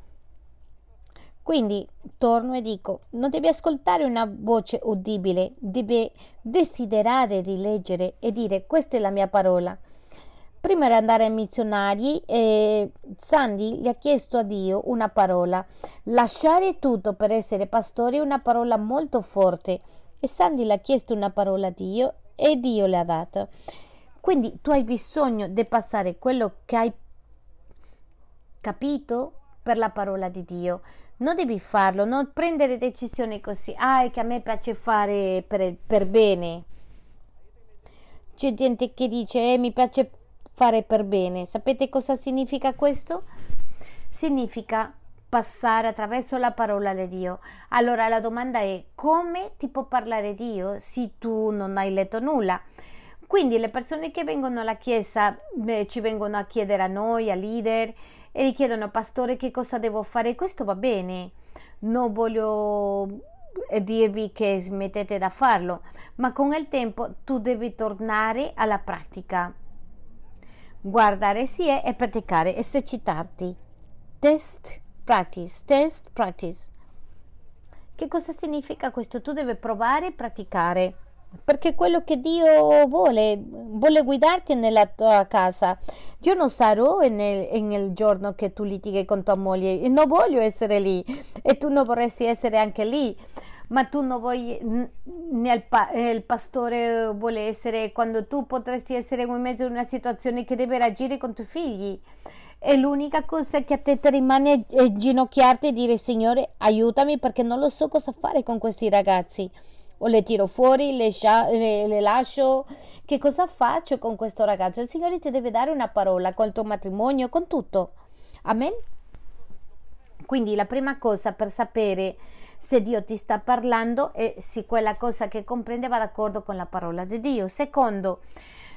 Quindi torno e dico, non devi ascoltare una voce udibile, devi desiderare di leggere e dire questa è la mia parola. Prima di andare ai missionari, eh, Sandy gli ha chiesto a Dio una parola. Lasciare tutto per essere pastore è una parola molto forte. E Sandy le ha chiesto una parola a Dio e Dio le ha data. Quindi tu hai bisogno di passare quello che hai capito per la parola di Dio non devi farlo, non prendere decisioni così, ah, è che a me piace fare per, per bene. C'è gente che dice, eh, mi piace fare per bene. Sapete cosa significa questo? Significa passare attraverso la parola di Dio. Allora la domanda è come ti può parlare Dio se tu non hai letto nulla? Quindi le persone che vengono alla chiesa eh, ci vengono a chiedere a noi, a leader, e gli chiedono pastore che cosa devo fare questo va bene non voglio eh, dirvi che smettete da farlo ma con il tempo tu devi tornare alla pratica guardare sì e praticare esercitarti test practice test practice che cosa significa questo tu devi provare e praticare perché quello che Dio vuole, vuole guidarti nella tua casa. Io non sarò nel, nel giorno che tu litighi con tua moglie e non voglio essere lì e tu non vorresti essere anche lì. Ma tu non vuoi, nel, il pastore vuole essere quando tu potresti essere in mezzo a una situazione che deve reagire con i tuoi figli. E l'unica cosa che a te ti rimane è ginocchiarti e dire Signore aiutami perché non lo so cosa fare con questi ragazzi o le tiro fuori, le, le, le, lascio. Che cosa faccio con questo ragazzo? Il Signore ti deve dare una parola col tuo matrimonio, con tutto. Amen. Quindi la prima cosa per sapere se Dio ti sta parlando è se quella cosa che comprende va d'accordo con la parola di Dio. Secondo,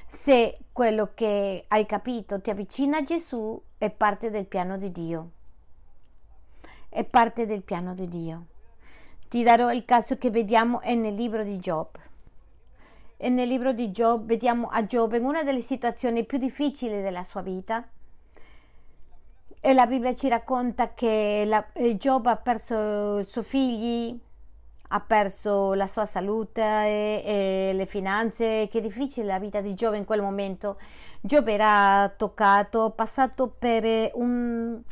se quello che hai capito ti avvicina a Gesù è parte del piano di Dio. È parte del piano di Dio. Ti darò il caso che vediamo nel libro di Job. E nel libro di Job vediamo a Job in una delle situazioni più difficili della sua vita. E la Bibbia ci racconta che la, Job ha perso i suoi figli, ha perso la sua salute e, e le finanze. Che difficile la vita di Job in quel momento. Job era toccato, passato per un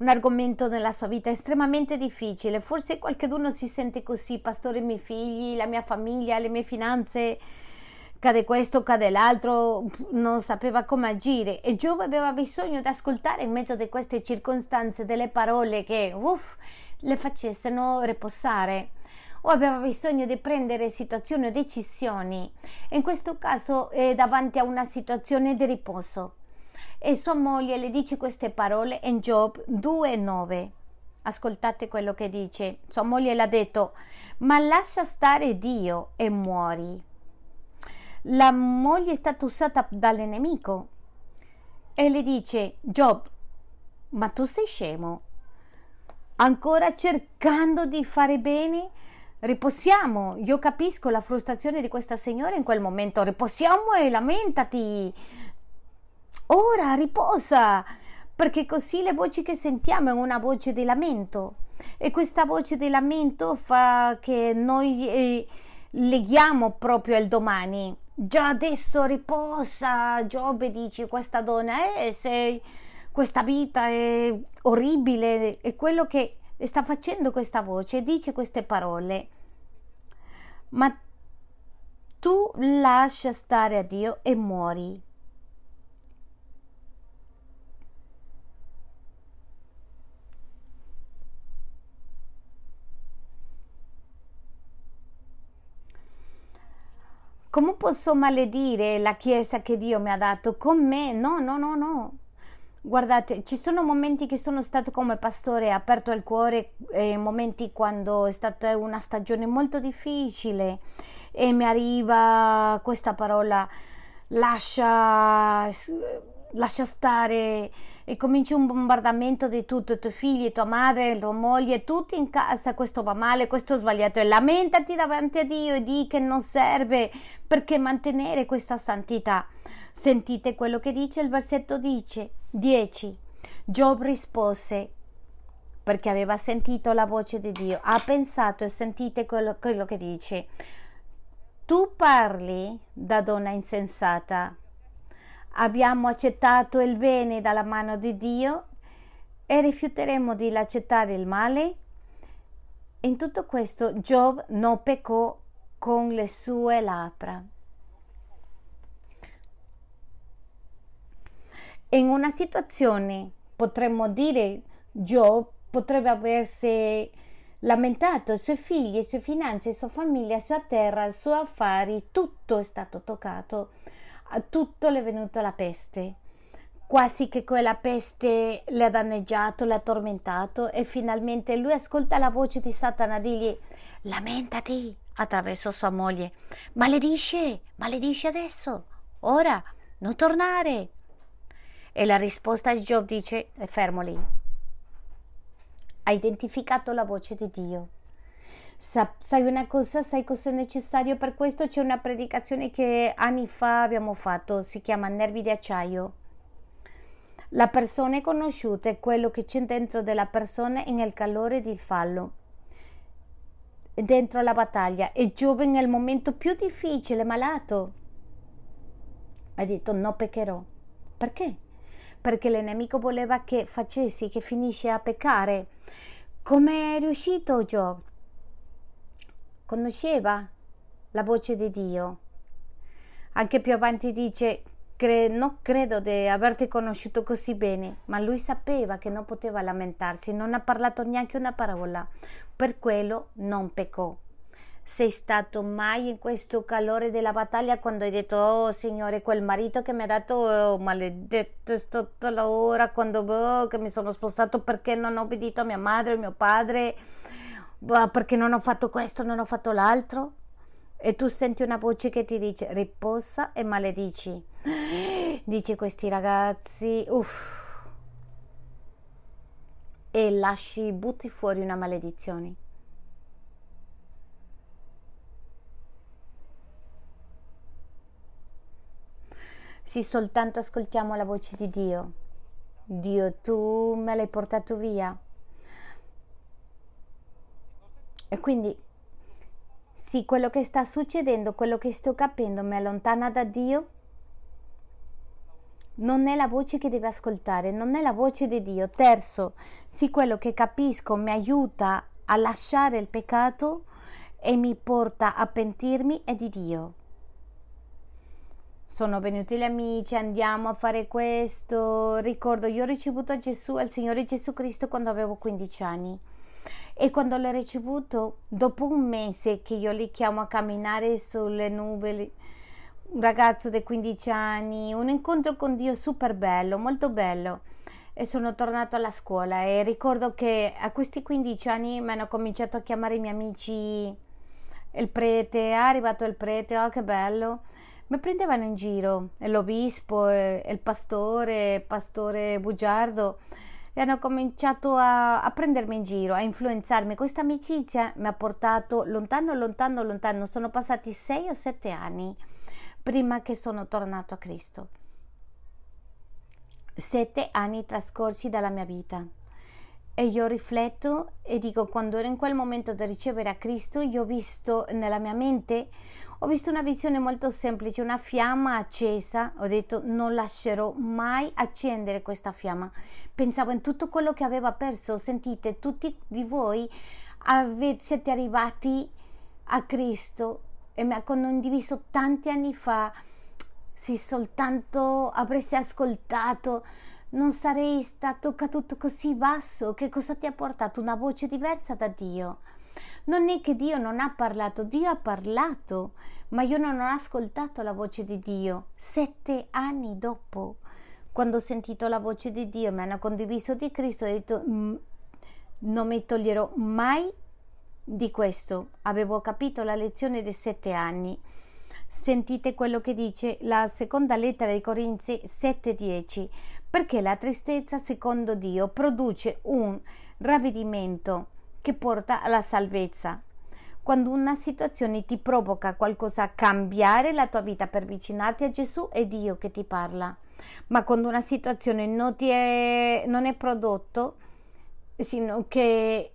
un argomento nella sua vita estremamente difficile. Forse qualcuno si sente così, pastore, i miei figli, la mia famiglia, le mie finanze, cade questo, cade l'altro, non sapeva come agire e Giove aveva bisogno di ascoltare in mezzo a queste circostanze delle parole che uff, le facessero riposare o aveva bisogno di prendere situazioni o decisioni. In questo caso è davanti a una situazione di riposo e sua moglie le dice queste parole in Job 2,9. Ascoltate quello che dice. Sua moglie le ha detto, ma lascia stare Dio e muori. La moglie è stata usata dal nemico e le dice, Job, ma tu sei scemo? Ancora cercando di fare bene? Riposiamo. Io capisco la frustrazione di questa signora in quel momento. Riposiamo e lamentati. Ora riposa, perché così le voci che sentiamo è una voce di lamento e questa voce di lamento fa che noi eh, leghiamo proprio al domani. Già adesso riposa, Giobbe dice questa donna, eh, se questa vita è orribile, è quello che sta facendo questa voce, dice queste parole. Ma tu lascia stare a Dio e muori. Come posso maledire la Chiesa che Dio mi ha dato con me? No, no, no, no. Guardate, ci sono momenti che sono stato come pastore aperto al cuore, eh, momenti quando è stata una stagione molto difficile e mi arriva questa parola, lascia, lascia stare e comincia un bombardamento di tutto, i tuoi figli, tua madre, tua moglie, tutti in casa, questo va male, questo è sbagliato e lamentati davanti a Dio e di che non serve perché mantenere questa santità. Sentite quello che dice il versetto dice 10. Giоб rispose perché aveva sentito la voce di Dio, ha pensato e sentite quello, quello che dice. Tu parli da donna insensata, abbiamo accettato il bene dalla mano di Dio e rifiuteremo di accettare il male? In tutto questo Giov non peccò con le sue labbra. In una situazione potremmo dire Giov potrebbe aversi lamentato, i suoi figli, le sue finanze, la sua famiglia, la sua terra, i suoi affari, tutto è stato toccato tutto le è venuta la peste, quasi che quella peste le ha danneggiato, le ha tormentato e finalmente lui ascolta la voce di Satana digli lamentati attraverso sua moglie, maledisce, maledisce adesso, ora, non tornare. E la risposta di Giov dice, fermo lì. Ha identificato la voce di Dio sai una cosa, sai cosa è necessario per questo? C'è una predicazione che anni fa abbiamo fatto, si chiama Nervi di acciaio. La persona è conosciuta è quello che c'è dentro della persona nel calore del fallo, dentro la battaglia. E Giove nel momento più difficile, malato, ha detto no peccherò. Perché? Perché l'enemico voleva che facessi, che finisce a peccare. Come è riuscito Giove? Conosceva la voce di Dio. Anche più avanti dice, cre- non credo di averti conosciuto così bene, ma lui sapeva che non poteva lamentarsi, non ha parlato neanche una parola, per quello non peccò. Sei stato mai in questo calore della battaglia quando hai detto, oh Signore, quel marito che mi ha dato, oh, maledetto, è stato l'ora quando oh, che mi sono sposato perché non ho obbedito a mia madre, a mio padre, perché non ho fatto questo, non ho fatto l'altro. E tu senti una voce che ti dice riposa e maledici. Dici questi ragazzi, uff. E lasci, butti fuori una maledizione. Sì, soltanto ascoltiamo la voce di Dio. Dio, tu me l'hai portato via e quindi sì, quello che sta succedendo, quello che sto capendo mi allontana da Dio. Non è la voce che deve ascoltare, non è la voce di Dio. Terzo, sì, quello che capisco mi aiuta a lasciare il peccato e mi porta a pentirmi è di Dio. Sono venuti gli amici, andiamo a fare questo. Ricordo, io ho ricevuto Gesù, il Signore Gesù Cristo quando avevo 15 anni e quando l'ho ricevuto, dopo un mese che io li chiamo a camminare sulle nuvole, un ragazzo di 15 anni, un incontro con Dio super bello, molto bello. E sono tornato alla scuola e ricordo che a questi 15 anni mi hanno cominciato a chiamare i miei amici il prete, è arrivato il prete, oh che bello. Mi prendevano in giro, l'obispo, il pastore, il pastore bugiardo e hanno cominciato a, a, prendermi in giro, a influenzarmi. Questa amicizia mi ha portato lontano, lontano, lontano. Sono passati sei o sette anni prima che sono tornato a Cristo. Sette anni trascorsi dalla mia vita. E io rifletto e dico, quando ero in quel momento di ricevere a Cristo, io ho visto nella mia mente ho visto una visione molto semplice, una fiamma accesa. Ho detto non lascerò mai accendere questa fiamma. Pensavo in tutto quello che aveva perso. Sentite, tutti di voi avete, siete arrivati a Cristo e mi ha condiviso tanti anni fa. Se soltanto avresti ascoltato, non sarei stato caduto così basso. Che cosa ti ha portato? Una voce diversa da Dio. Non è che Dio non ha parlato, Dio ha parlato, ma io non ho ascoltato la voce di Dio. Sette anni dopo, quando ho sentito la voce di Dio, mi hanno condiviso di Cristo, ho detto mm, non mi toglierò mai di questo. Avevo capito la lezione dei sette anni. Sentite quello che dice la seconda lettera di Corinzi 7:10, perché la tristezza secondo Dio produce un ravvedimento che porta alla salvezza. Quando una situazione ti provoca qualcosa a cambiare la tua vita per avvicinarti a Gesù, è Dio che ti parla. Ma quando una situazione non, è, non è prodotto, sino che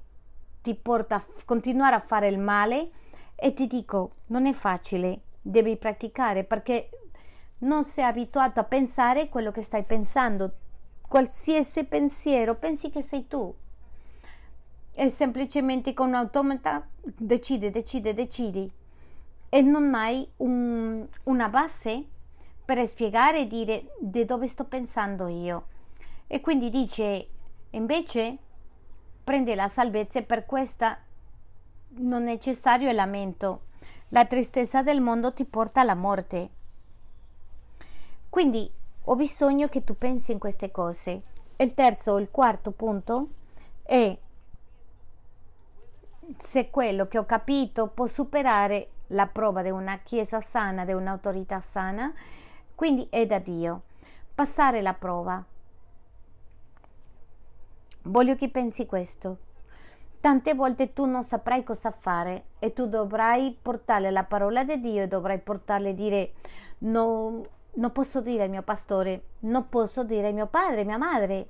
ti porta a continuare a fare il male, e ti dico, non è facile, devi praticare perché non sei abituato a pensare quello che stai pensando. Qualsiasi pensiero, pensi che sei tu. E semplicemente con un automata decide, decide, decidi. E non hai un, una base per spiegare e dire di dove sto pensando io. E quindi dice, invece, prende la salvezza e per questa non è necessario il lamento. La tristezza del mondo ti porta alla morte. Quindi ho bisogno che tu pensi in queste cose. Il terzo, il quarto punto è se quello che ho capito può superare la prova di una chiesa sana, di un'autorità sana, quindi è da Dio. Passare la prova. Voglio che pensi questo. Tante volte tu non saprai cosa fare e tu dovrai portare la parola di Dio e dovrai portarle e dire no, non posso dire al mio pastore, non posso dire a mio padre, mia madre.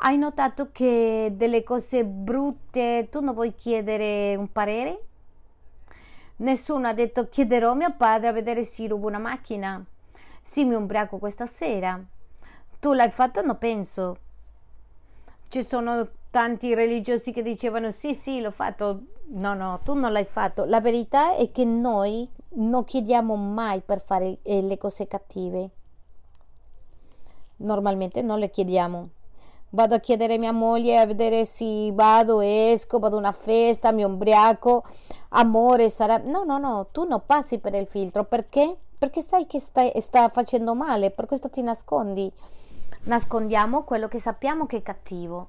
Hai notato che delle cose brutte tu non vuoi chiedere un parere? Nessuno ha detto chiederò a mio padre a vedere se rubo una macchina. Sì, mi ubriaco questa sera. Tu l'hai fatto? Non penso. Ci sono tanti religiosi che dicevano sì, sì, l'ho fatto. No, no, tu non l'hai fatto. La verità è che noi non chiediamo mai per fare eh, le cose cattive. Normalmente non le chiediamo. Vado a chiedere a mia moglie a vedere se vado, esco, vado a una festa, mi ubriaco, amore sarà... No, no, no, tu non passi per il filtro. Perché? Perché sai che stai, sta facendo male, per questo ti nascondi. Nascondiamo quello che sappiamo che è cattivo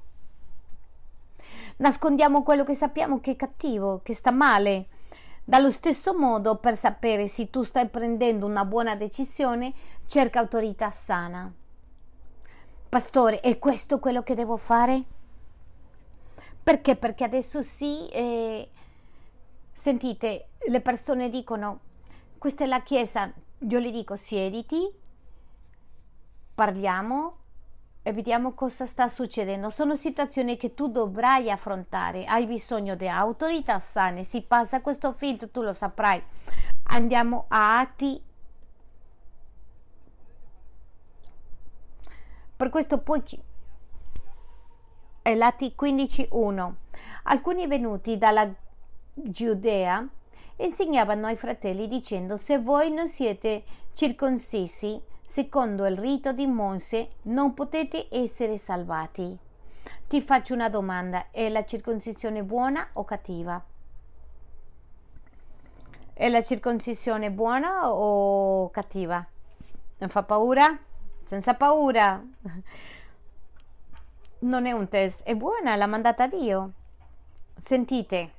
nascondiamo quello che sappiamo che è cattivo, che sta male. Dallo stesso modo, per sapere se tu stai prendendo una buona decisione, cerca autorità sana. Pastore, è questo quello che devo fare? Perché? Perché adesso sì, eh, sentite, le persone dicono, questa è la chiesa, io le dico siediti, parliamo, e vediamo cosa sta succedendo. Sono situazioni che tu dovrai affrontare. Hai bisogno di autorità sane. Si passa questo filtro, tu lo saprai. Andiamo a Atti. Per questo poi è Atti 15.1. Alcuni venuti dalla Giudea insegnavano ai fratelli dicendo se voi non siete circoncisi secondo il rito di Mosè non potete essere salvati. Ti faccio una domanda, è la circoncisione buona o cattiva? È la circoncisione buona o cattiva? Non fa paura? Senza paura. Non è un test, è buona, l'ha mandata Dio. Sentite,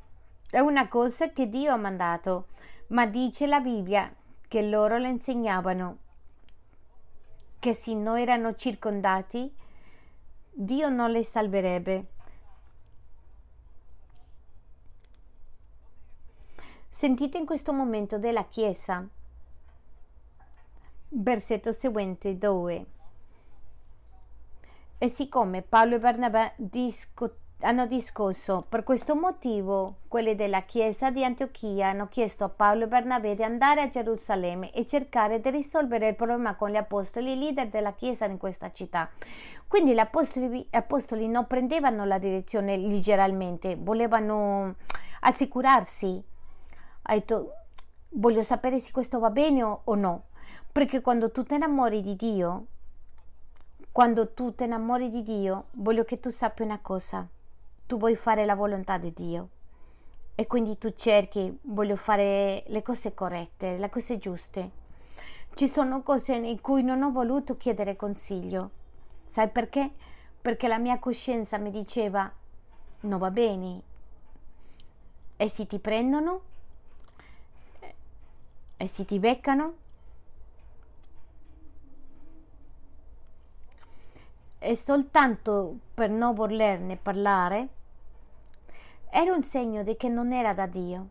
è una cosa che Dio ha mandato, ma dice la Bibbia che loro le insegnavano che se non erano circondati, Dio non li salverebbe. Sentite in questo momento della Chiesa, versetto seguente dove e siccome Paolo e Barnabè discutono hanno discusso. Per questo motivo, quelli della chiesa di Antiochia hanno chiesto a Paolo e Bernabé di andare a Gerusalemme e cercare di risolvere il problema con gli apostoli, leader della chiesa in questa città. Quindi gli apostoli, apostoli non prendevano la direzione leggeralmente, volevano assicurarsi. Detto, voglio sapere se questo va bene o no. Perché quando tu ti innamori di Dio, quando tu ti innamori di Dio, voglio che tu sappia una cosa tu vuoi fare la volontà di Dio e quindi tu cerchi, voglio fare le cose corrette, le cose giuste. Ci sono cose in cui non ho voluto chiedere consiglio. Sai perché? Perché la mia coscienza mi diceva non va bene. E se ti prendono? E se ti beccano? E soltanto per non volerne parlare, era un segno di che non era da Dio.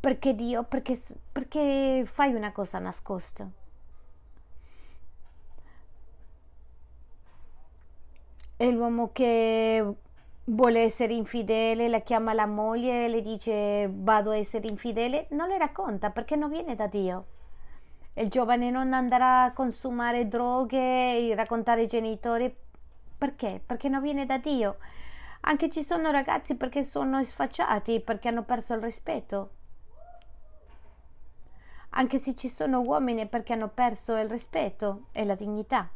Perché Dio? Perché, perché fai una cosa nascosta. E l'uomo che vuole essere infidele, la chiama la moglie e le dice vado a essere infidele, non le racconta perché non viene da Dio. Il giovane non andrà a consumare droghe e raccontare ai genitori perché? Perché non viene da Dio. Anche ci sono ragazzi perché sono sfacciati, perché hanno perso il rispetto. Anche se ci sono uomini perché hanno perso il rispetto e la dignità.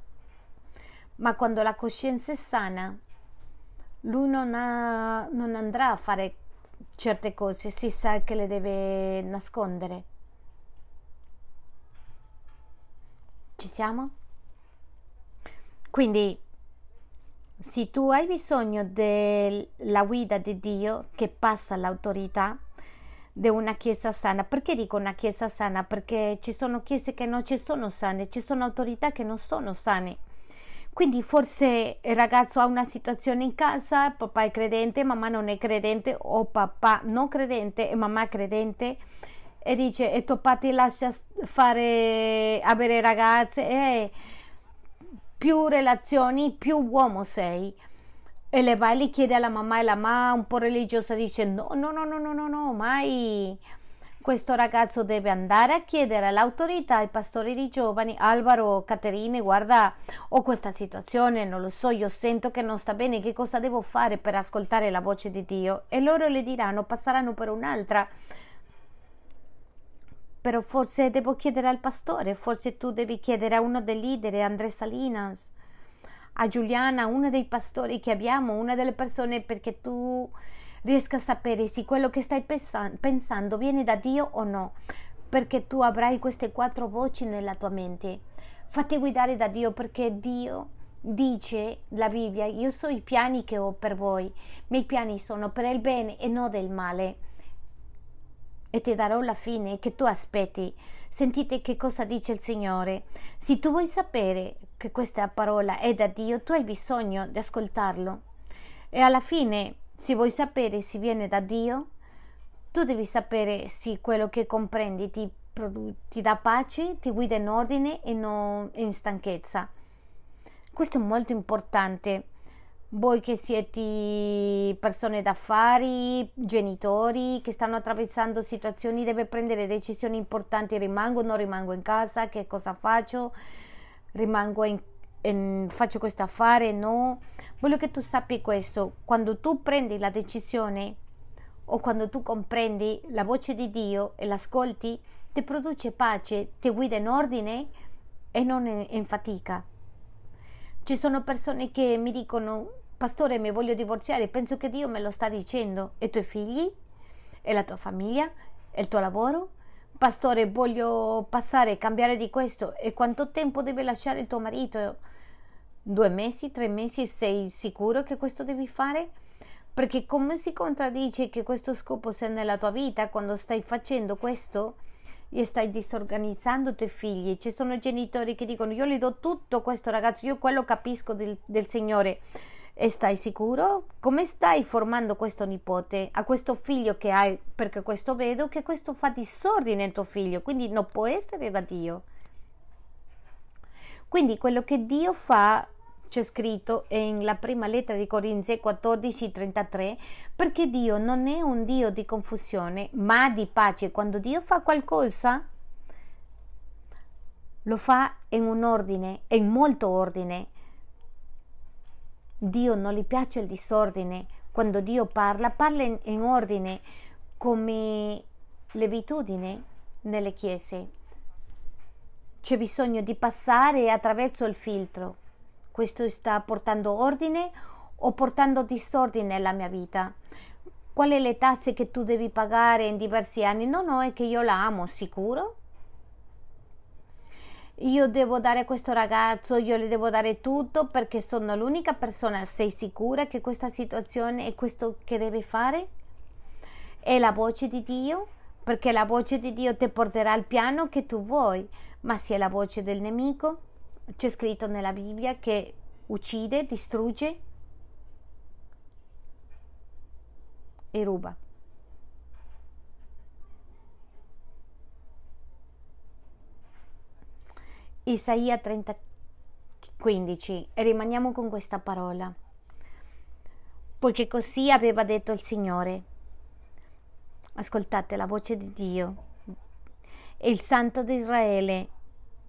Ma quando la coscienza è sana, lui non, ha, non andrà a fare certe cose, si sa che le deve nascondere. Ci siamo? Quindi, se tu hai bisogno della guida di Dio che passa l'autorità di una chiesa sana, perché dico una chiesa sana? Perché ci sono chiese che non ci sono sane, ci sono autorità che non sono sane quindi forse il ragazzo ha una situazione in casa, papà è credente, mamma non è credente o papà non credente e mamma credente e dice e tuo ti lascia fare avere ragazze e più relazioni più uomo sei e le vai e gli chiede alla mamma e la mamma un po' religiosa dice no no no no no no no mai questo ragazzo deve andare a chiedere all'autorità, ai pastori di giovani, Alvaro, Caterine, guarda, ho questa situazione, non lo so, io sento che non sta bene, che cosa devo fare per ascoltare la voce di Dio? E loro le diranno, passeranno per un'altra. Però forse devo chiedere al pastore, forse tu devi chiedere a uno dei leader, Andrea Salinas, a Giuliana, uno dei pastori che abbiamo, una delle persone perché tu riesca a sapere se quello che stai pensando viene da Dio o no, perché tu avrai queste quattro voci nella tua mente. Fatti guidare da Dio perché Dio dice la Bibbia, io so i piani che ho per voi, i miei piani sono per il bene e non del male. E ti darò la fine che tu aspetti. Sentite che cosa dice il Signore. Se tu vuoi sapere che questa parola è da Dio, tu hai bisogno di ascoltarlo. E alla fine se vuoi sapere se viene da Dio, tu devi sapere se quello che comprendi ti, ti dà pace, ti guida in ordine e non in stanchezza. Questo è molto importante. Voi che siete persone d'affari, genitori che stanno attraversando situazioni, deve prendere decisioni importanti. Rimango o non rimango in casa? Che cosa faccio? Rimango in faccio questo affare, no. Voglio che tu sappi questo, quando tu prendi la decisione o quando tu comprendi la voce di Dio e l'ascolti, ti produce pace, ti guida in ordine e non in fatica. Ci sono persone che mi dicono, pastore, mi voglio divorziare, penso che Dio me lo sta dicendo, e i tuoi figli, e la tua famiglia, e il tuo lavoro, pastore, voglio passare, cambiare di questo, e quanto tempo deve lasciare il tuo marito? due mesi, tre mesi, sei sicuro che questo devi fare? Perché come si contraddice che questo scopo sia nella tua vita quando stai facendo questo e stai disorganizzando i tuoi figli? Ci sono genitori che dicono io gli do tutto questo ragazzo, io quello capisco del, del Signore. E stai sicuro? Come stai formando questo nipote, a questo figlio che hai? Perché questo vedo che questo fa disordine in tuo figlio, quindi non può essere da Dio. Quindi quello che Dio fa c'è scritto nella prima lettera di Corinzi 14:33 perché Dio non è un Dio di confusione ma di pace quando Dio fa qualcosa lo fa in un ordine in molto ordine Dio non gli piace il disordine quando Dio parla parla in, in ordine come l'abitudine nelle chiese c'è bisogno di passare attraverso il filtro questo sta portando ordine o portando disordine nella mia vita? Quali le tasse che tu devi pagare in diversi anni? No, no, è che io la amo, sicuro? Io devo dare a questo ragazzo, io le devo dare tutto perché sono l'unica persona. Sei sicura che questa situazione è questo che devi fare? È la voce di Dio? perché la voce di Dio ti porterà al piano che tu vuoi, ma se è la voce del nemico, c'è scritto nella Bibbia che uccide, distrugge e ruba. Isaia 30, 15 e rimaniamo con questa parola. Poiché così aveva detto il Signore. Ascoltate la voce di Dio. Il Santo di Israele,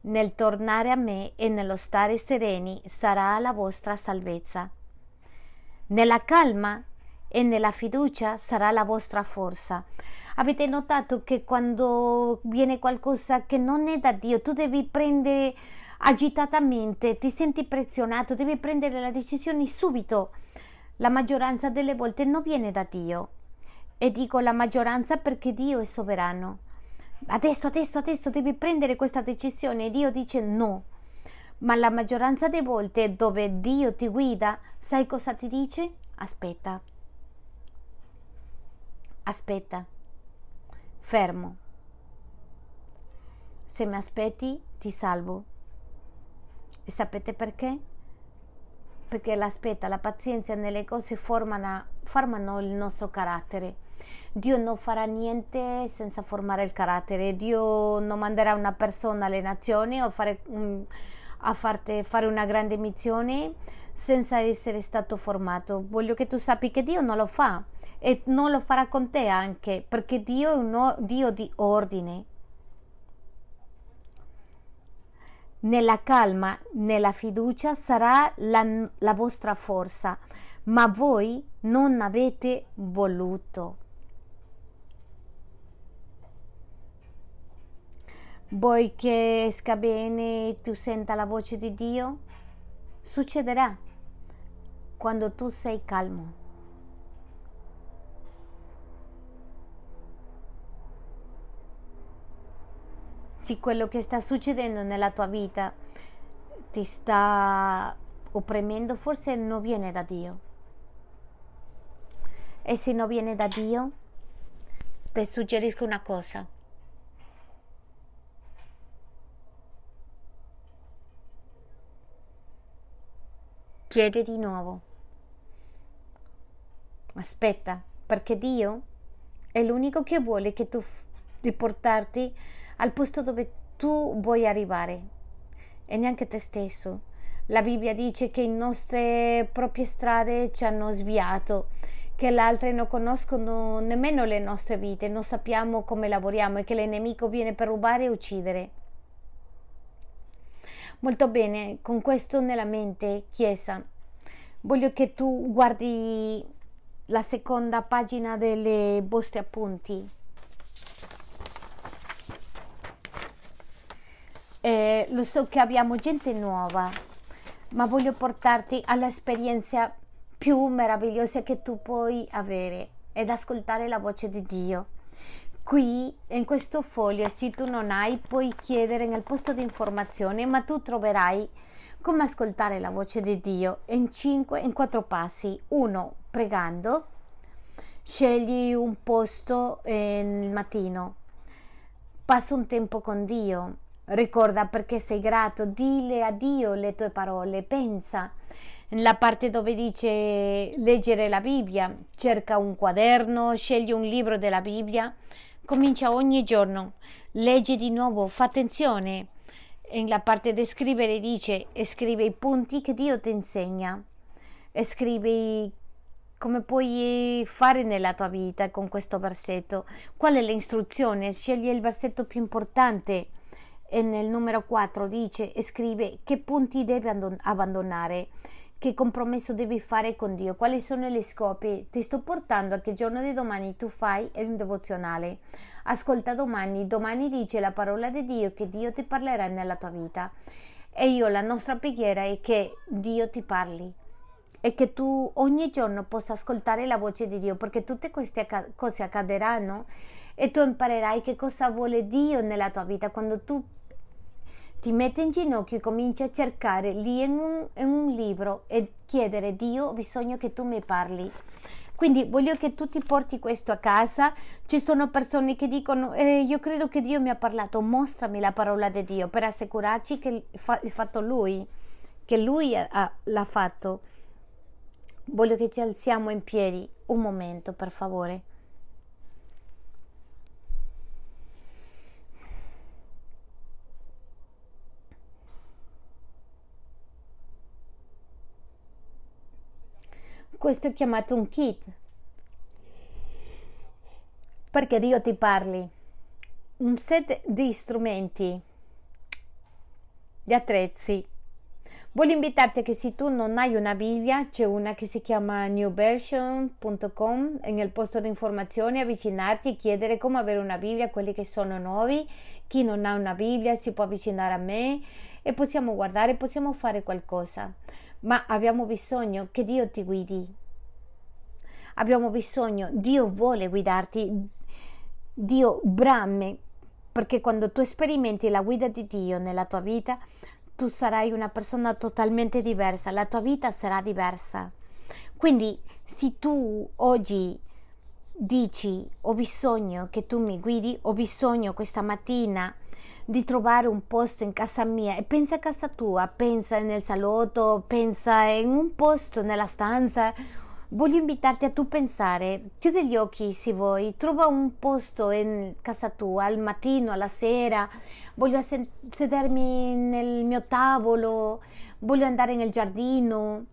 nel tornare a me e nello stare sereni, sarà la vostra salvezza. Nella calma e nella fiducia sarà la vostra forza. Avete notato che quando viene qualcosa che non è da Dio, tu devi prendere agitatamente, ti senti prezionato, devi prendere la decisione subito. La maggioranza delle volte non viene da Dio. E dico la maggioranza perché Dio è sovrano. Adesso, adesso, adesso devi prendere questa decisione e Dio dice no. Ma la maggioranza delle volte dove Dio ti guida, sai cosa ti dice? Aspetta. Aspetta fermo. Se mi aspetti ti salvo. E sapete perché? Perché l'aspetta, la pazienza nelle cose formano, formano il nostro carattere. Dio non farà niente senza formare il carattere. Dio non manderà una persona alle nazioni o fare, a farti fare una grande missione senza essere stato formato. Voglio che tu sappi che Dio non lo fa e non lo farà con te anche, perché Dio è un Dio di ordine. Nella calma, nella fiducia sarà la, la vostra forza, ma voi non avete voluto. Vuoi che esca bene e tu senta la voce di Dio? Succederà quando tu sei calmo. Se quello che sta succedendo nella tua vita ti sta opprimendo, forse non viene da Dio. E se non viene da Dio, ti suggerisco una cosa. Chiedi di nuovo. Aspetta, perché Dio è l'unico che vuole che tu riportarti al posto dove tu vuoi arrivare e neanche te stesso. La Bibbia dice che le nostre proprie strade ci hanno sviato, che le altre non conoscono nemmeno le nostre vite, non sappiamo come lavoriamo e che il viene per rubare e uccidere. Molto bene, con questo nella mente, Chiesa, voglio che tu guardi la seconda pagina delle vostri appunti Eh, lo so che abbiamo gente nuova, ma voglio portarti all'esperienza più meravigliosa che tu puoi avere ed ascoltare la voce di Dio. Qui in questo foglio, se tu non hai, puoi chiedere nel posto di informazione, ma tu troverai come ascoltare la voce di Dio in, cinque, in quattro passi. Uno, pregando. Scegli un posto eh, nel mattino. Passa un tempo con Dio Ricorda perché sei grato, dile a Dio le tue parole, pensa. La parte dove dice leggere la Bibbia, cerca un quaderno, scegli un libro della Bibbia, comincia ogni giorno, leggi di nuovo, fa attenzione. Nella parte di scrivere dice scrive i punti che Dio ti insegna, scrivi come puoi fare nella tua vita con questo versetto, qual è l'istruzione, scegli il versetto più importante e nel numero 4 dice e scrive che punti devi abbandonare, che compromesso devi fare con Dio, quali sono gli scopi. Ti sto portando a che giorno di domani tu fai un devozionale. Ascolta domani, domani dice la parola di Dio che Dio ti parlerà nella tua vita. E io la nostra preghiera è che Dio ti parli e che tu ogni giorno possa ascoltare la voce di Dio, perché tutte queste cose accadranno e tu imparerai che cosa vuole Dio nella tua vita quando tu ti metti in ginocchio e cominci a cercare lì in un, in un libro e chiedere Dio ho bisogno che tu mi parli Quindi voglio che tu ti porti questo a casa. Ci sono persone che dicono, eh, io credo che Dio mi ha parlato, mostrami la parola di Dio per assicurarci che è fatto Lui, che Lui ha, l'ha fatto. Voglio che ci alziamo in piedi un momento, per favore. Questo è chiamato un kit. Perché Dio ti parli. Un set di strumenti, di attrezzi. Voglio invitarti che se tu non hai una Bibbia, c'è una che si chiama newversion.com nel posto di informazioni avvicinarti e chiedere come avere una Bibbia, quelli che sono nuovi. Chi non ha una Bibbia si può avvicinare a me e possiamo guardare, possiamo fare qualcosa ma abbiamo bisogno che Dio ti guidi. Abbiamo bisogno, Dio vuole guidarti, Dio brame, perché quando tu sperimenti la guida di Dio nella tua vita, tu sarai una persona totalmente diversa, la tua vita sarà diversa. Quindi se tu oggi dici ho bisogno che tu mi guidi, ho bisogno questa mattina di trovare un posto in casa mia e pensa a casa tua, pensa nel salotto, pensa in un posto nella stanza. Voglio invitarti a tu pensare, chiudi gli occhi se vuoi, trova un posto in casa tua al mattino, alla sera, voglio sedermi nel mio tavolo, voglio andare nel giardino,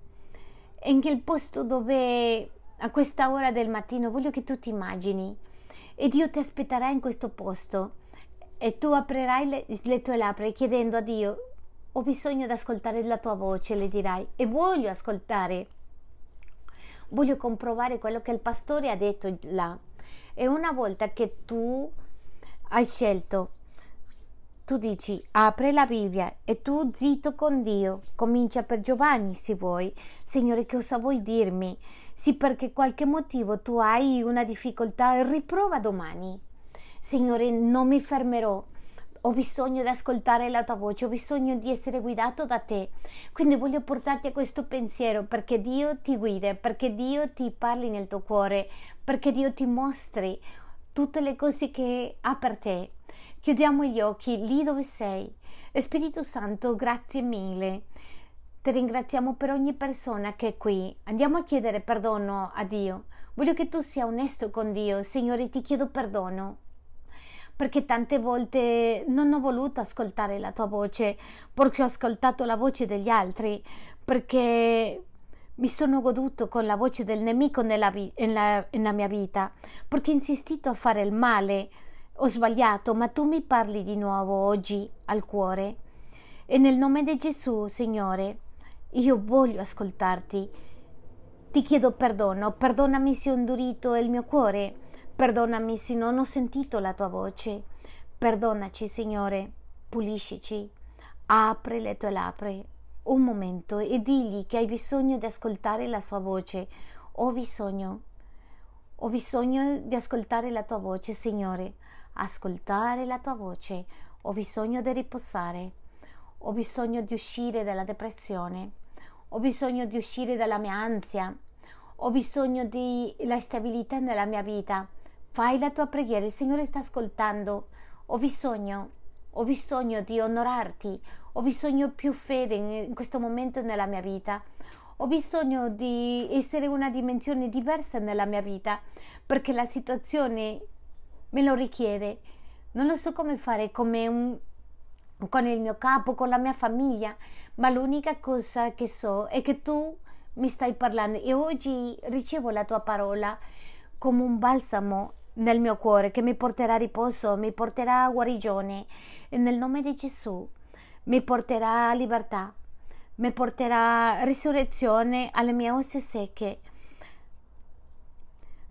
in quel posto dove a questa ora del mattino voglio che tu ti immagini. E Dio ti aspetterà in questo posto. E tu aprirai le, le tue labbra chiedendo a Dio, ho bisogno di ascoltare la tua voce, le dirai, e voglio ascoltare, voglio comprovare quello che il pastore ha detto là. E una volta che tu hai scelto, tu dici apri la Bibbia e tu zitto con Dio, comincia per Giovanni se vuoi, Signore cosa vuoi dirmi? Sì perché qualche motivo tu hai una difficoltà, riprova domani Signore, non mi fermerò. Ho bisogno di ascoltare la tua voce, ho bisogno di essere guidato da te. Quindi voglio portarti a questo pensiero perché Dio ti guida, perché Dio ti parli nel tuo cuore, perché Dio ti mostri tutte le cose che ha per te. Chiudiamo gli occhi lì dove sei. Spirito Santo, grazie mille. Ti ringraziamo per ogni persona che è qui. Andiamo a chiedere perdono a Dio. Voglio che tu sia onesto con Dio. Signore, ti chiedo perdono perché tante volte non ho voluto ascoltare la tua voce perché ho ascoltato la voce degli altri, perché mi sono goduto con la voce del nemico nella, nella, nella mia vita, perché ho insistito a fare il male, ho sbagliato, ma tu mi parli di nuovo oggi al cuore. E nel nome di Gesù, Signore, io voglio ascoltarti. Ti chiedo perdono, perdonami se ho indurito il mio cuore Perdonami se non ho sentito la tua voce. Perdonaci, Signore, puliscici. Apri le tue labbra un momento e digli che hai bisogno di ascoltare la sua voce. Ho bisogno, ho bisogno di ascoltare la tua voce, Signore. Ascoltare la tua voce. Ho bisogno di riposare. Ho bisogno di uscire dalla depressione. Ho bisogno di uscire dalla mia ansia. Ho bisogno della stabilità nella mia vita. Fai la tua preghiera, il Signore sta ascoltando. Ho bisogno, ho bisogno di onorarti, ho bisogno più fede in questo momento nella mia vita. Ho bisogno di essere una dimensione diversa nella mia vita perché la situazione me lo richiede. Non lo so come fare come un, con il mio capo, con la mia famiglia, ma l'unica cosa che so è che tu mi stai parlando e oggi ricevo la tua parola come un balsamo nel mio cuore che mi porterà riposo, mi porterà guarigione e nel nome di Gesù mi porterà libertà, mi porterà risurrezione alle mie ossa secche.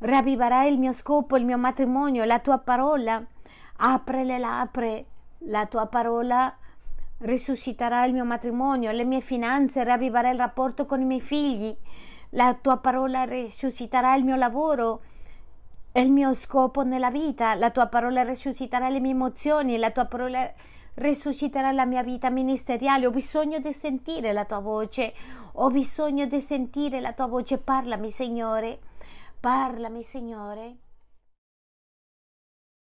Ravviverà il mio scopo, il mio matrimonio, la tua parola. Apre le labbra, la tua parola risusciterà il mio matrimonio, le mie finanze, ravviverà il rapporto con i miei figli. La tua parola risusciterà il mio lavoro, è il mio scopo nella vita. La tua parola risusciterà le mie emozioni, la tua parola risusciterà la mia vita ministeriale. Ho bisogno di sentire la tua voce, ho bisogno di sentire la tua voce. Parlami, Signore. Parlami, Signore.